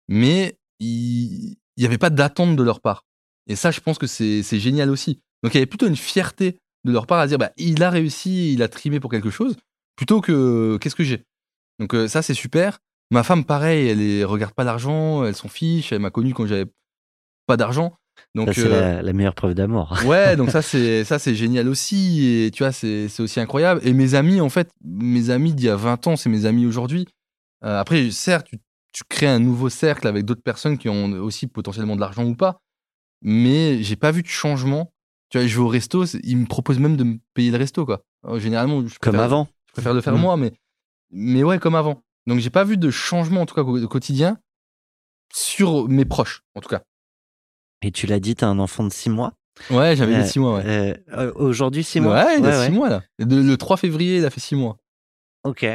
Mais il n'y avait pas d'attente de leur part. Et ça, je pense que c'est, génial aussi. Donc il y avait plutôt une fierté de leur part à dire, bah, il a réussi, il a trimé pour quelque chose plutôt que qu'est-ce que j'ai. Donc euh, ça c'est super. Ma femme pareil, elle est, regarde pas l'argent, elle s'en fiche, elle m'a connu quand j'avais pas d'argent. Donc Ça, c'est euh, la, la meilleure preuve d'amour. ouais, donc ça c'est ça c'est génial aussi et tu vois c'est c'est aussi incroyable et mes amis en fait, mes amis d'il y a 20 ans, c'est mes amis aujourd'hui. Euh, après certes, tu, tu crées un nouveau cercle avec d'autres personnes qui ont aussi potentiellement de l'argent ou pas, mais j'ai pas vu de changement. Tu vois, je vais au resto, ils me proposent même de me payer le resto quoi. Euh, Généralement, je Comme préfère- avant. je préfère le faire Mm. moi, mais, mais ouais, comme avant. Donc, j'ai pas vu de changement, en tout cas, au quotidien, sur mes proches, en tout cas. Et tu l'as dit, t'as un enfant de 6 mois. Ouais, j'avais Euh, les 6 mois, ouais. Euh, Aujourd'hui, 6 mois? Ouais, il a 6 ouais. mois, là. De- le 3 février, il a fait 6 mois. Ok.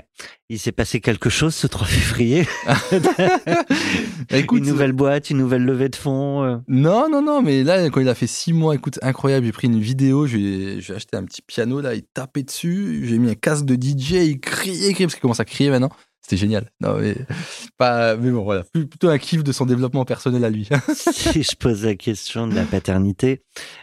Il s'est passé quelque chose ce 3 février? Bah, écoute, une nouvelle boîte, une nouvelle levée de fonds. euh? Non, non, non, mais là, quand il a fait 6 mois, écoute, incroyable. J'ai pris une vidéo, j'ai j'ai acheté un petit piano, là, il tapait dessus. J'ai mis un casque de DJ, il criait, il criait, parce qu'il commence à crier maintenant. C'était génial. Non, mais, pas, mais bon, voilà. Plutôt un kiff de son développement personnel à lui. si je pose la question de la paternité,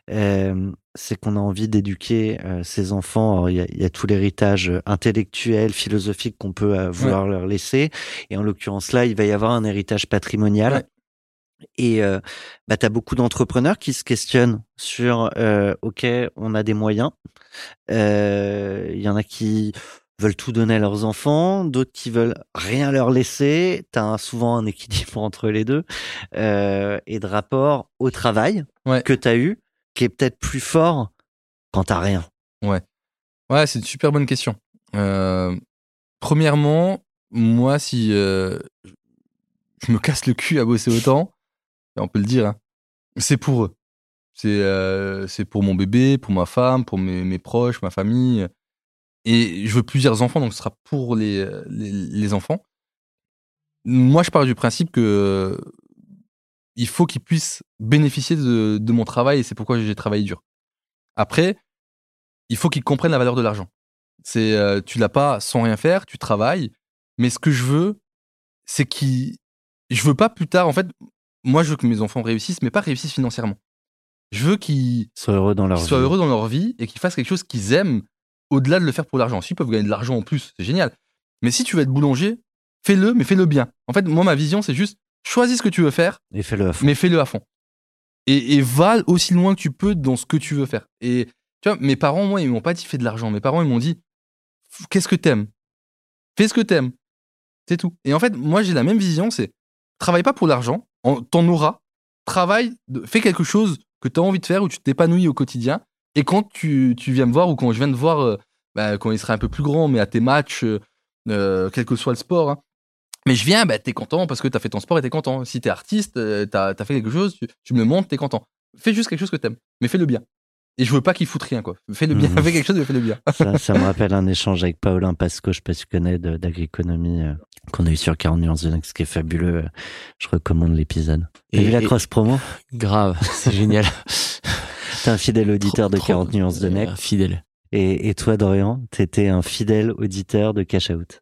euh, c'est qu'on a envie d'éduquer euh, ses enfants. Il y, y a tout l'héritage intellectuel, philosophique qu'on peut euh, vouloir leur laisser. Et en l'occurrence là, il va y avoir un héritage patrimonial. Ouais. Et euh, bah, tu as beaucoup d'entrepreneurs qui se questionnent sur, euh, OK, on a des moyens. Euh, Il y en a qui veulent tout donner à leurs enfants, d'autres qui veulent rien leur laisser. Tu as souvent un équilibre entre les deux. Euh, et de rapport au travail Ouais. que tu as eu, qui est peut-être plus fort quand t'as rien. Ouais, c'est une super bonne question. Euh, premièrement, moi, si euh, je me casse le cul à bosser autant, on peut le dire, hein, c'est pour eux. C'est c'est pour mon bébé, pour ma femme, pour mes, mes proches, ma famille. Et je veux plusieurs enfants, donc ce sera pour les, les, les enfants. Moi, je pars du principe que euh, il faut qu'ils puissent bénéficier de, de mon travail et c'est pourquoi j'ai travaillé dur. Après, il faut qu'ils comprennent la valeur de l'argent. C'est euh, tu l'as pas sans rien faire, tu travailles. Mais ce que je veux, c'est qu'ils, je veux pas plus tard. En fait, moi, je veux que mes enfants réussissent, mais pas réussissent financièrement. Je veux qu'ils Sois heureux dans leur vie. soient heureux dans leur vie et qu'ils fassent quelque chose qu'ils aiment au-delà de le faire pour l'argent. S'ils peuvent gagner de l'argent en plus, c'est génial. Mais si tu veux être boulanger, fais-le, mais fais-le bien. En fait, moi, ma vision, c'est juste choisis ce que tu veux faire, Et fais-le à fond. mais fais-le à fond. Et, et va aussi loin que tu peux dans ce que tu veux faire. Et tu vois, mes parents, moi, ils m'ont pas dit fais de l'argent. Mes parents, ils m'ont dit qu'est-ce que t'aimes? Fais ce que t'aimes. C'est tout. Et en fait, moi, j'ai la même vision, c'est travaille pas pour l'argent, en- t'en auras. Travaille, fais quelque chose que tu as envie de faire, où tu t'épanouis au quotidien. Et quand tu, tu viens me voir, ou quand je viens te voir, euh, bah, quand il sera un peu plus grand, mais à tes matchs, euh, euh, quel que soit le sport, hein. mais je viens, bah, t'es content parce que t'as fait ton sport et t'es content. Si t'es artiste, euh, t'as as fait quelque chose, tu, tu me le montres, t'es content. Fais juste quelque chose que t'aimes, mais fais le bien. Et je veux pas qu'il foute rien, quoi. Fais le bien, Mhm. fais quelque chose, mais fais le bien. Ça, ça me rappelle un échange avec Paulin Pasco, je sais pas si tu connais, de- d'agroéconomie, euh, qu'on a eu sur 40 nuances de Next, qui est fabuleux. Je recommande l'épisode. T'as Et- vu la et- cross promo? Grave, c'est génial. T'es un fidèle auditeur de Trop- 40 nuances de euh, Next. Fidèle. Et, et toi, Dorian, t'étais un fidèle auditeur de Cash Out.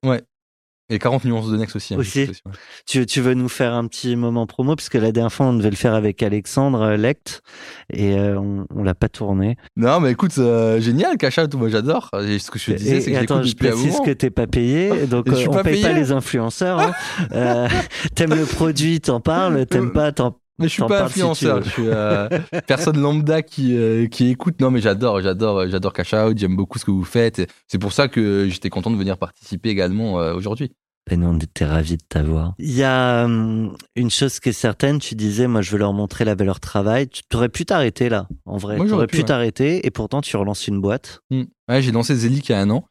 Et 40 nuances de Next aussi. hein, Aussi. ouais. Tu, tu veux nous faire un petit moment promo parce que la dernière fois on devait le faire avec Alexandre euh, Lecht et euh, on, on l'a pas tourné. Non, mais écoute, euh, génial, Cash Out, moi j'adore. Ce que je te disais, c'est que attends, je précise que t'es pas payé, donc euh, on paye pas les influenceurs. hein. T'aimes le produit, t'en parles. T'aimes pas, t'en. Mais je suis pas si influenceur, veux. je suis euh, personne lambda qui, euh, qui écoute. Non, mais j'adore, j'adore, j'adore Cash Out, j'aime beaucoup ce que vous faites. C'est pour ça que j'étais content de venir participer également euh, aujourd'hui. Et nous, on était ravis de t'avoir. Il y a hum, une chose qui est certaine, tu disais, moi, je veux leur montrer la valeur travail. Tu aurais pu t'arrêter là, en vrai. Moi, Tu j'aurais aurais pu, ouais. t'arrêter et pourtant, tu relances une boîte. Hmm. Ouais, j'ai lancé Zelic il y a un an,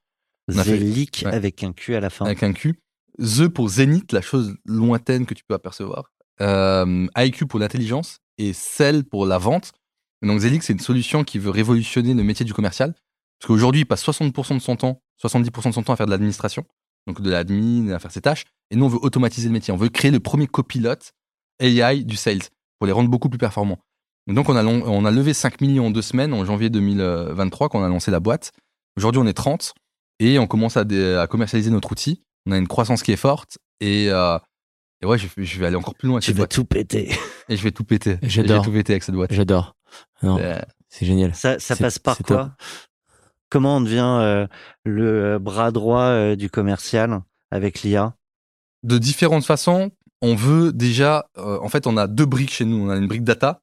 fait- ouais. avec un Q à la fin. avec un Q. The pour Zénith, la chose lointaine que tu peux apercevoir. Euh, IQ pour l'intelligence et Cell pour la vente. Donc Zelic, c'est une solution qui veut révolutionner le métier du commercial. Parce qu'aujourd'hui, il passe 60% de son temps, 70% de son temps à faire de l'administration, donc de l'admin, à faire ses tâches. Et nous, on veut automatiser le métier. On veut créer le premier copilote AI du sales pour les rendre beaucoup plus performants. Et donc, on a, levé 5 millions en deux semaines en janvier 2023 quand on a lancé la boîte. Aujourd'hui, on est 30 et on commence à commercialiser notre outil. On a une croissance qui est forte et, euh, et ouais, je, je vais aller encore plus loin Tu vas tout péter. Et je vais tout péter. J'adore. Je vais tout péter avec cette boîte. J'adore. Non, Euh, c'est génial. Ça, passe par quoi top. Comment on devient euh, le euh, bras droit euh, du commercial avec l'IA de différentes façons. On veut déjà, euh, en fait, on a deux briques chez nous. On a une brique data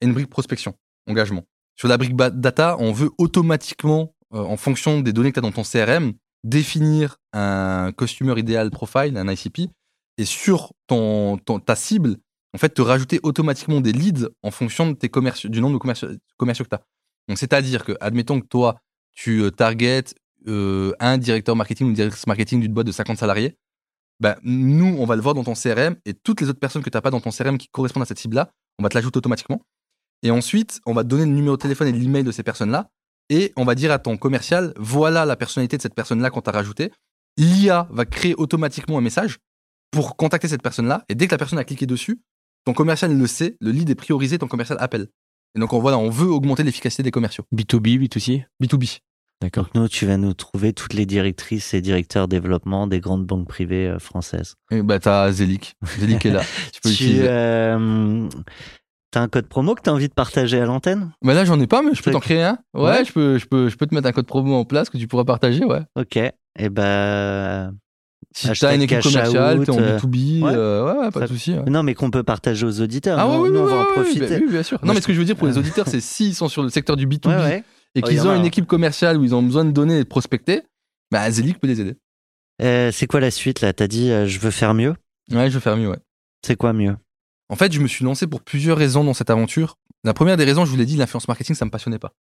et une brique prospection, engagement. Sur la brique data, on veut automatiquement, euh, en fonction des données que tu as dans ton CRM, définir un customer ideal profile, un ICP, et sur ton, ta cible, en fait, te rajouter automatiquement des leads en fonction de tes commerciaux, du nombre de commerciaux, commerciaux que tu as. Donc, c'est-à-dire que, admettons que toi, tu euh, targetes euh, un directeur marketing ou une directrice marketing d'une boîte de 50 salariés, ben, nous, on va le voir dans ton CRM et toutes les autres personnes que tu n'as pas dans ton CRM qui correspondent à cette cible-là, on va te l'ajouter automatiquement. Et ensuite, on va te donner le numéro de téléphone et l'email de ces personnes-là. Et on va dire à ton commercial, voilà la personnalité de cette personne-là qu'on t'a rajouté. L'IA va créer automatiquement un message pour contacter cette personne-là. Et dès que la personne a cliqué dessus, ton commercial le sait, le lead est priorisé, ton commercial appelle. Et donc, on, voilà, on veut augmenter l'efficacité des commerciaux. B2B, B2C B2B. D'accord. Donc nous, tu vas nous trouver toutes les directrices et directeurs développement des grandes banques privées euh, françaises. Et bah, t'as Zelic. Zelic est là. Tu peux Tu euh, as un code promo que tu as envie de partager à l'antenne? Bah là, j'en ai pas, mais je peux t'en créer un. Ouais, Ouais. Je, peux, je, peux, je peux te mettre un code promo en place que tu pourras partager, ouais. Ok. Et ben Si t'as une équipe commerciale, out, t'es en euh, B2B, ouais. euh, ouais, ouais, pas Ça- de souci. ouais. non, mais qu'on peut partager aux auditeurs. Ah oui, nous, on va en profiter. oui, bien sûr. Moi, Non, mais ce que je veux dire pour les auditeurs, c'est s'ils sont sur le secteur du B2B Ouais, ouais. et Oh, qu'ils ont une équipe commerciale où ils ont besoin de donner et de prospecter, bah peut les aider. Euh, c'est quoi la suite là? T'as dit euh, je veux faire mieux? Ouais, je vais faire mieux, ouais. C'est quoi mieux? En fait, je me suis lancé pour plusieurs raisons dans cette aventure. La première des raisons, je vous l'ai dit, l'influence marketing, ça me passionnait pas.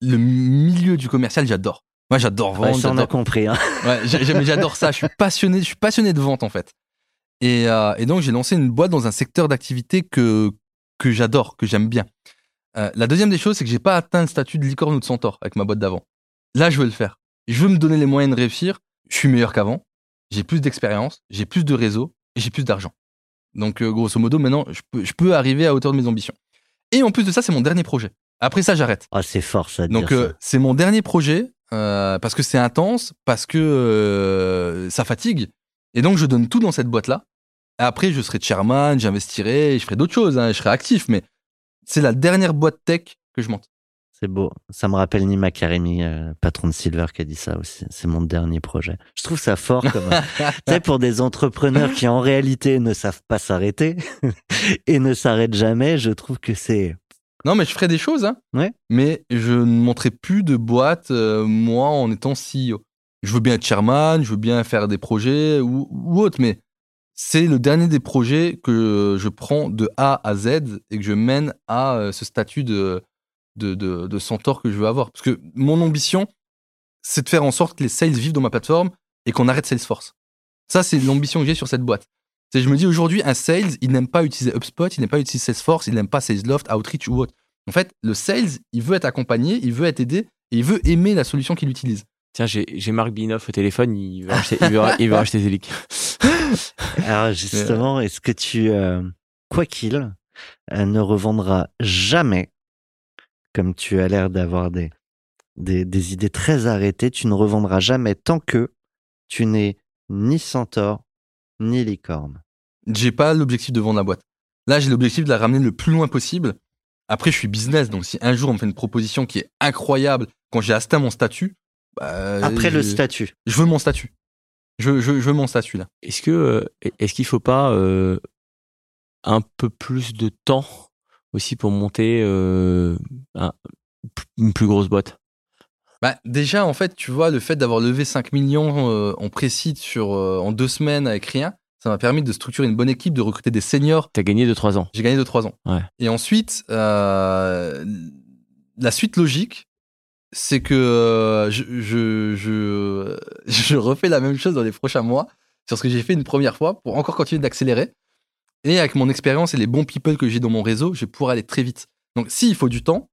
Le milieu du commercial, j'adore. Moi, j'adore Ouais, vendre. ça, on a compris. Hein. Ouais, j'adore ça. Je suis passionné. Je suis passionné de vente en fait. Et, euh, et donc j'ai lancé une boîte dans un secteur d'activité que que j'adore, que j'aime bien. Euh, la deuxième des choses, c'est que j'ai pas atteint le statut de licorne ou de centaure avec ma boîte d'avant. Là, je veux le faire. Je veux me donner les moyens de réussir. Je suis meilleur qu'avant. J'ai plus d'expérience, j'ai plus de réseau et j'ai plus d'argent. Donc euh, grosso modo, maintenant, je peux, je peux arriver à hauteur de mes ambitions. Et en plus de ça, c'est mon dernier projet. Après ça, j'arrête. Ah, c'est fort ça. de Donc euh, c'est mon dernier projet euh, parce que c'est intense, parce que euh, ça fatigue. Et donc je donne tout dans cette boîte-là. Après, je serai chairman, j'investirai, je ferai d'autres choses, hein, je serai actif, mais c'est la dernière boîte tech que je monte. C'est beau. Ça me rappelle Nima Karimi, euh, patron de Silver, qui a dit ça aussi. C'est mon dernier projet. Je trouve ça fort comme. tu sais, pour des entrepreneurs qui en réalité ne savent pas s'arrêter et ne s'arrêtent jamais, je trouve que c'est. Non, mais je ferai des choses, hein, Ouais. mais je ne monterai plus de boîte, euh, moi, en étant CEO. je veux bien être chairman, je veux bien faire des projets ou, ou autre, mais c'est le dernier des projets que je prends de A à Z et que je mène à euh, ce statut de, de, de, de centaure que je veux avoir. Parce que mon ambition, c'est de faire en sorte que les sales vivent dans ma plateforme et qu'on arrête Salesforce. Ça, c'est l'ambition que j'ai sur cette boîte. C'est, je me dis aujourd'hui, un sales, il n'aime pas utiliser HubSpot, il n'aime pas utiliser Salesforce, il n'aime pas Salesloft, Outreach ou autre. En fait, le sales, il veut être accompagné, il veut être aidé et il veut aimer la solution qu'il utilise. Tiens, j'ai j'ai Marc Binoff au téléphone, il veut acheter, il veut, il veut acheter Zelic. Alors justement, est-ce que tu, euh, quoi qu'il, euh, ne revendras jamais, comme tu as l'air d'avoir des, des, des idées très arrêtées, tu ne revendras jamais tant que tu n'es ni centaure ni licorne. J'ai pas l'objectif de vendre la boîte. Là, j'ai l'objectif de la ramener le plus loin possible. Après, je suis business, donc si un jour on me fait une proposition qui est incroyable, quand j'ai atteint mon statut, bah, Après le je- statut. je veux mon statut. Je, je, je veux mon statut là. Est-ce que euh, est-ce qu'il faut pas euh, un peu plus de temps aussi pour monter euh, un- une plus grosse boîte? Bah, déjà, en fait, tu vois, le fait d'avoir levé 5 millions euh, en précide sur, euh, en deux semaines avec rien, ça m'a permis de structurer une bonne équipe, de recruter des seniors. T'as gagné de 3 ans. J'ai gagné de 3 ans. Ouais. Et ensuite, euh, la suite logique, c'est que je, je, je, je refais la même chose dans les prochains mois sur ce que j'ai fait une première fois pour encore continuer d'accélérer. Et avec mon expérience et les bons people que j'ai dans mon réseau, je vais pouvoir aller très vite. Donc, si, il faut du temps,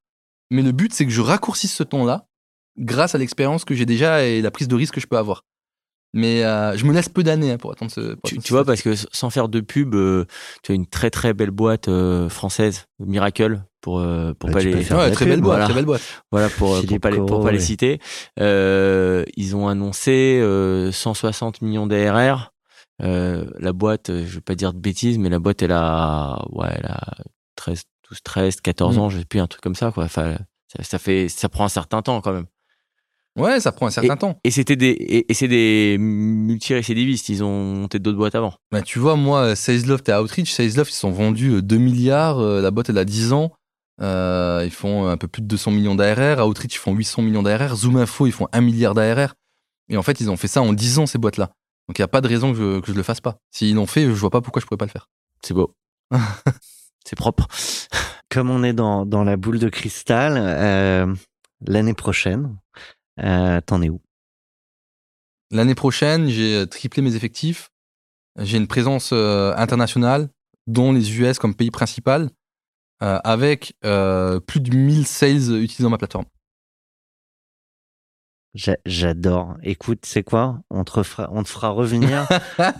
mais le but, c'est que je raccourcisse ce temps-là grâce à l'expérience que j'ai déjà et la prise de risque que je peux avoir. Mais euh, je me laisse peu d'années hein, pour attendre ce. pour Tu, attendre tu ce vois, parce que sans faire de pub, euh, tu as une très très belle boîte euh, française, Miracle, pour euh, pour Bah, pas tu peux les faire Ouais, très belle boîte, voilà. très belle boîte. voilà pour pour Philippe pas les, pour pas les ouais. citer. Euh, ils ont annoncé euh, 160 millions d'ARR. Euh, la boîte, euh, je vais pas dire de bêtises, mais la boîte elle a ouais, elle a 13, 12, 13, 14 Mm. ans, je sais plus un truc comme ça quoi. Enfin, ça, ça fait ça prend un certain temps quand même. Ouais, ça prend un certain temps. Et c'était des et, et c'est des multirécidivistes, ils ont monté d'autres boîtes avant. Bah, tu vois, moi, Salesloft et Outreach, Salesloft, ils sont vendus euh, 2 milliards. euh, La boîte, elle a 10 ans. Euh, ils font un peu plus de 200 millions d'ARR. Outreach, ils font 800 millions d'ARR. Zoom Info, ils font 1 milliard d'ARR. Et en fait, ils ont fait ça en 10 ans, ces boîtes-là. Donc, il n'y a pas de raison que je, que je le fasse pas. S'ils l'ont fait, je vois pas pourquoi je pourrais pas le faire. C'est beau. c'est propre. Comme on est dans, dans la boule de cristal, euh, l'année prochaine, euh, t'en es où? L'année prochaine, j'ai euh, triplé mes effectifs. J'ai une présence euh, internationale, dont les US comme pays principal, euh, avec euh, plus de 1000 sales utilisant ma plateforme. J'a- J'adore. Écoute, c'est quoi? On te, refera- on te fera revenir?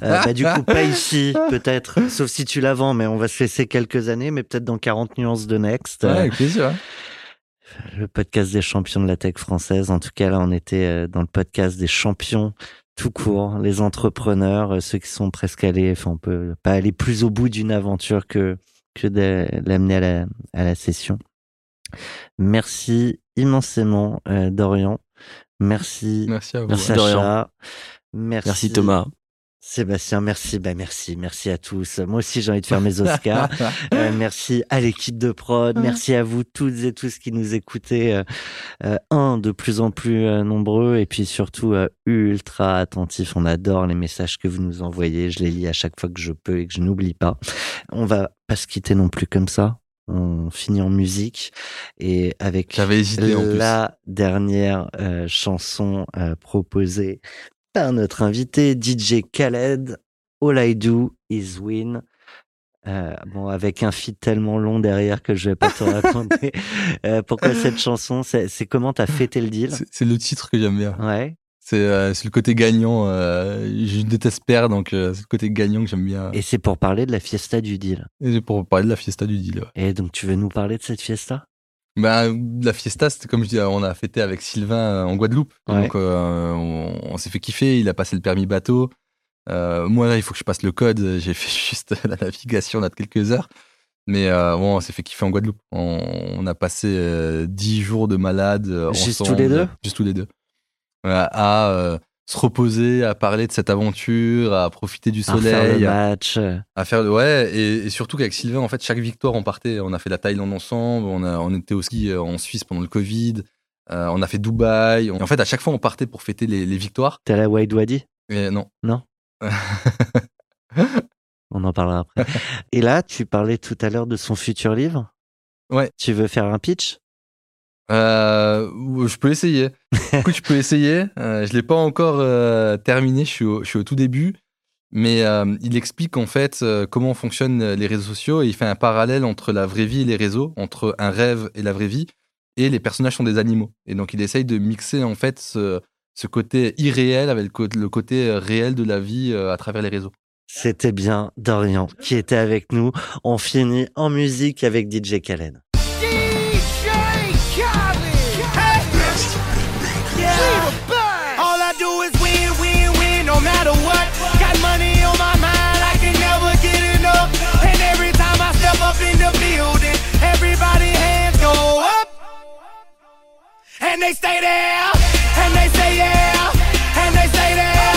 Euh, bah, du coup, pas ici, peut-être, sauf si tu la vends, mais on va se laisser quelques années, mais peut-être dans 40 nuances de Next. Ouais, Euh, avec plaisir. Le podcast des champions de la tech française. En tout cas, là, on était euh, dans le podcast des champions tout court, les entrepreneurs, euh, ceux qui sont presque allés, enfin, on peut pas aller plus au bout d'une aventure que, que de l'amener à la, à la session. Merci immensément, euh, Dorian. Merci, Merci à vous. merci Dorian. Merci Thomas. Sébastien, merci, bah merci, merci à tous. Moi aussi, j'ai envie de faire mes Oscars. Euh, merci à l'équipe de prod, merci à vous toutes et tous qui nous écoutez, euh, euh, un de plus en plus euh, nombreux et puis surtout euh, ultra attentifs. On adore les messages que vous nous envoyez, je les lis à chaque fois que je peux et que je n'oublie pas. On va pas se quitter non plus comme ça. On finit en musique et avec hésité la dernière euh, chanson euh, proposée par notre invité DJ Khaled. All I Do Is Win. Euh, bon, avec un feed tellement long derrière que je vais pas te raconter. Euh, pourquoi cette chanson C'est comment t'as fêté le deal? C'est- le titre que j'aime bien. Ouais. C'est euh, le côté gagnant. je déteste perdre, donc c'est le côté gagnant que j'aime bien. Et c'est pour parler de la fiesta du deal. Et c'est pour parler de la fiesta du deal. ouais. Et donc, tu veux nous parler de cette fiesta? Bah, la fiesta, c'était comme je dis, on a fêté avec Sylvain euh, en Guadeloupe. Ouais. Donc, euh, on, on s'est fait kiffer. Il a passé le permis bateau. Euh, moi, là, il faut que je passe le code. J'ai fait juste la navigation là de quelques heures. Mais euh, bon, on s'est fait kiffer en Guadeloupe. On, on a passé euh, 10 jours de malade. Juste ensemble. tous les deux? Juste tous les deux. À se reposer, à parler de cette aventure, à profiter du À refaire le soleil, à, match. à faire ouais et, et surtout qu'avec Sylvain en fait chaque victoire on partait on a fait la Thaïlande ensemble on a on était au ski euh, en Suisse pendant le Covid Euh, on a fait Dubaï. En fait, à chaque fois, on partait pour fêter les, les victoires. T'es à la Wide Wadi? Et non. Non? On en parlera après. Et là, tu parlais tout à l'heure de son futur livre. Ouais. Tu veux faire un pitch? Euh, je peux essayer. Je peux essayer. Euh, je l'ai pas encore euh, terminé. Je suis, au, tout début. Mais euh, il explique en fait comment fonctionnent les réseaux sociaux et il fait un parallèle entre la vraie vie et les réseaux, entre un rêve et la vraie vie. Et les personnages sont des animaux. Et donc il essaye de mixer en fait ce, côté irréel avec le, côté réel de la vie à travers les réseaux. C'était bien Dorian qui était avec nous. On finit en musique avec DJ Khaled. And they stay there, and they say yeah, and they stay there.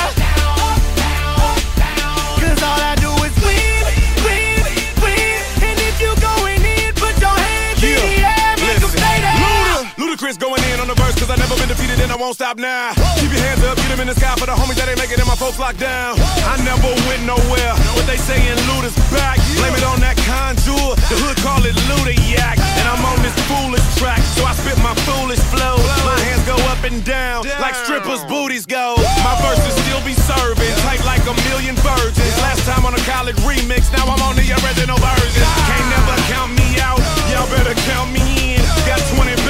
Cause all I do is win, win, win. And if you going in, put your hands in the air, make 'em stay there. Luda, Ludacris going in on the verse cause I never been defeated and I won't stop now. I'm in the sky for the homies that ain't making it, my folks locked down. I never went nowhere. What they sayin' loot is back. Blame it on that contour. The hood call it Ludiac. And I'm on this foolish track, so I spit my foolish flow. My hands go up and down, like strippers' booties go. My verses still be serving, tight like a million virgins. Last time on a college remix, now I'm on the original version. Can't never count me out, y'all better count me in. Got 20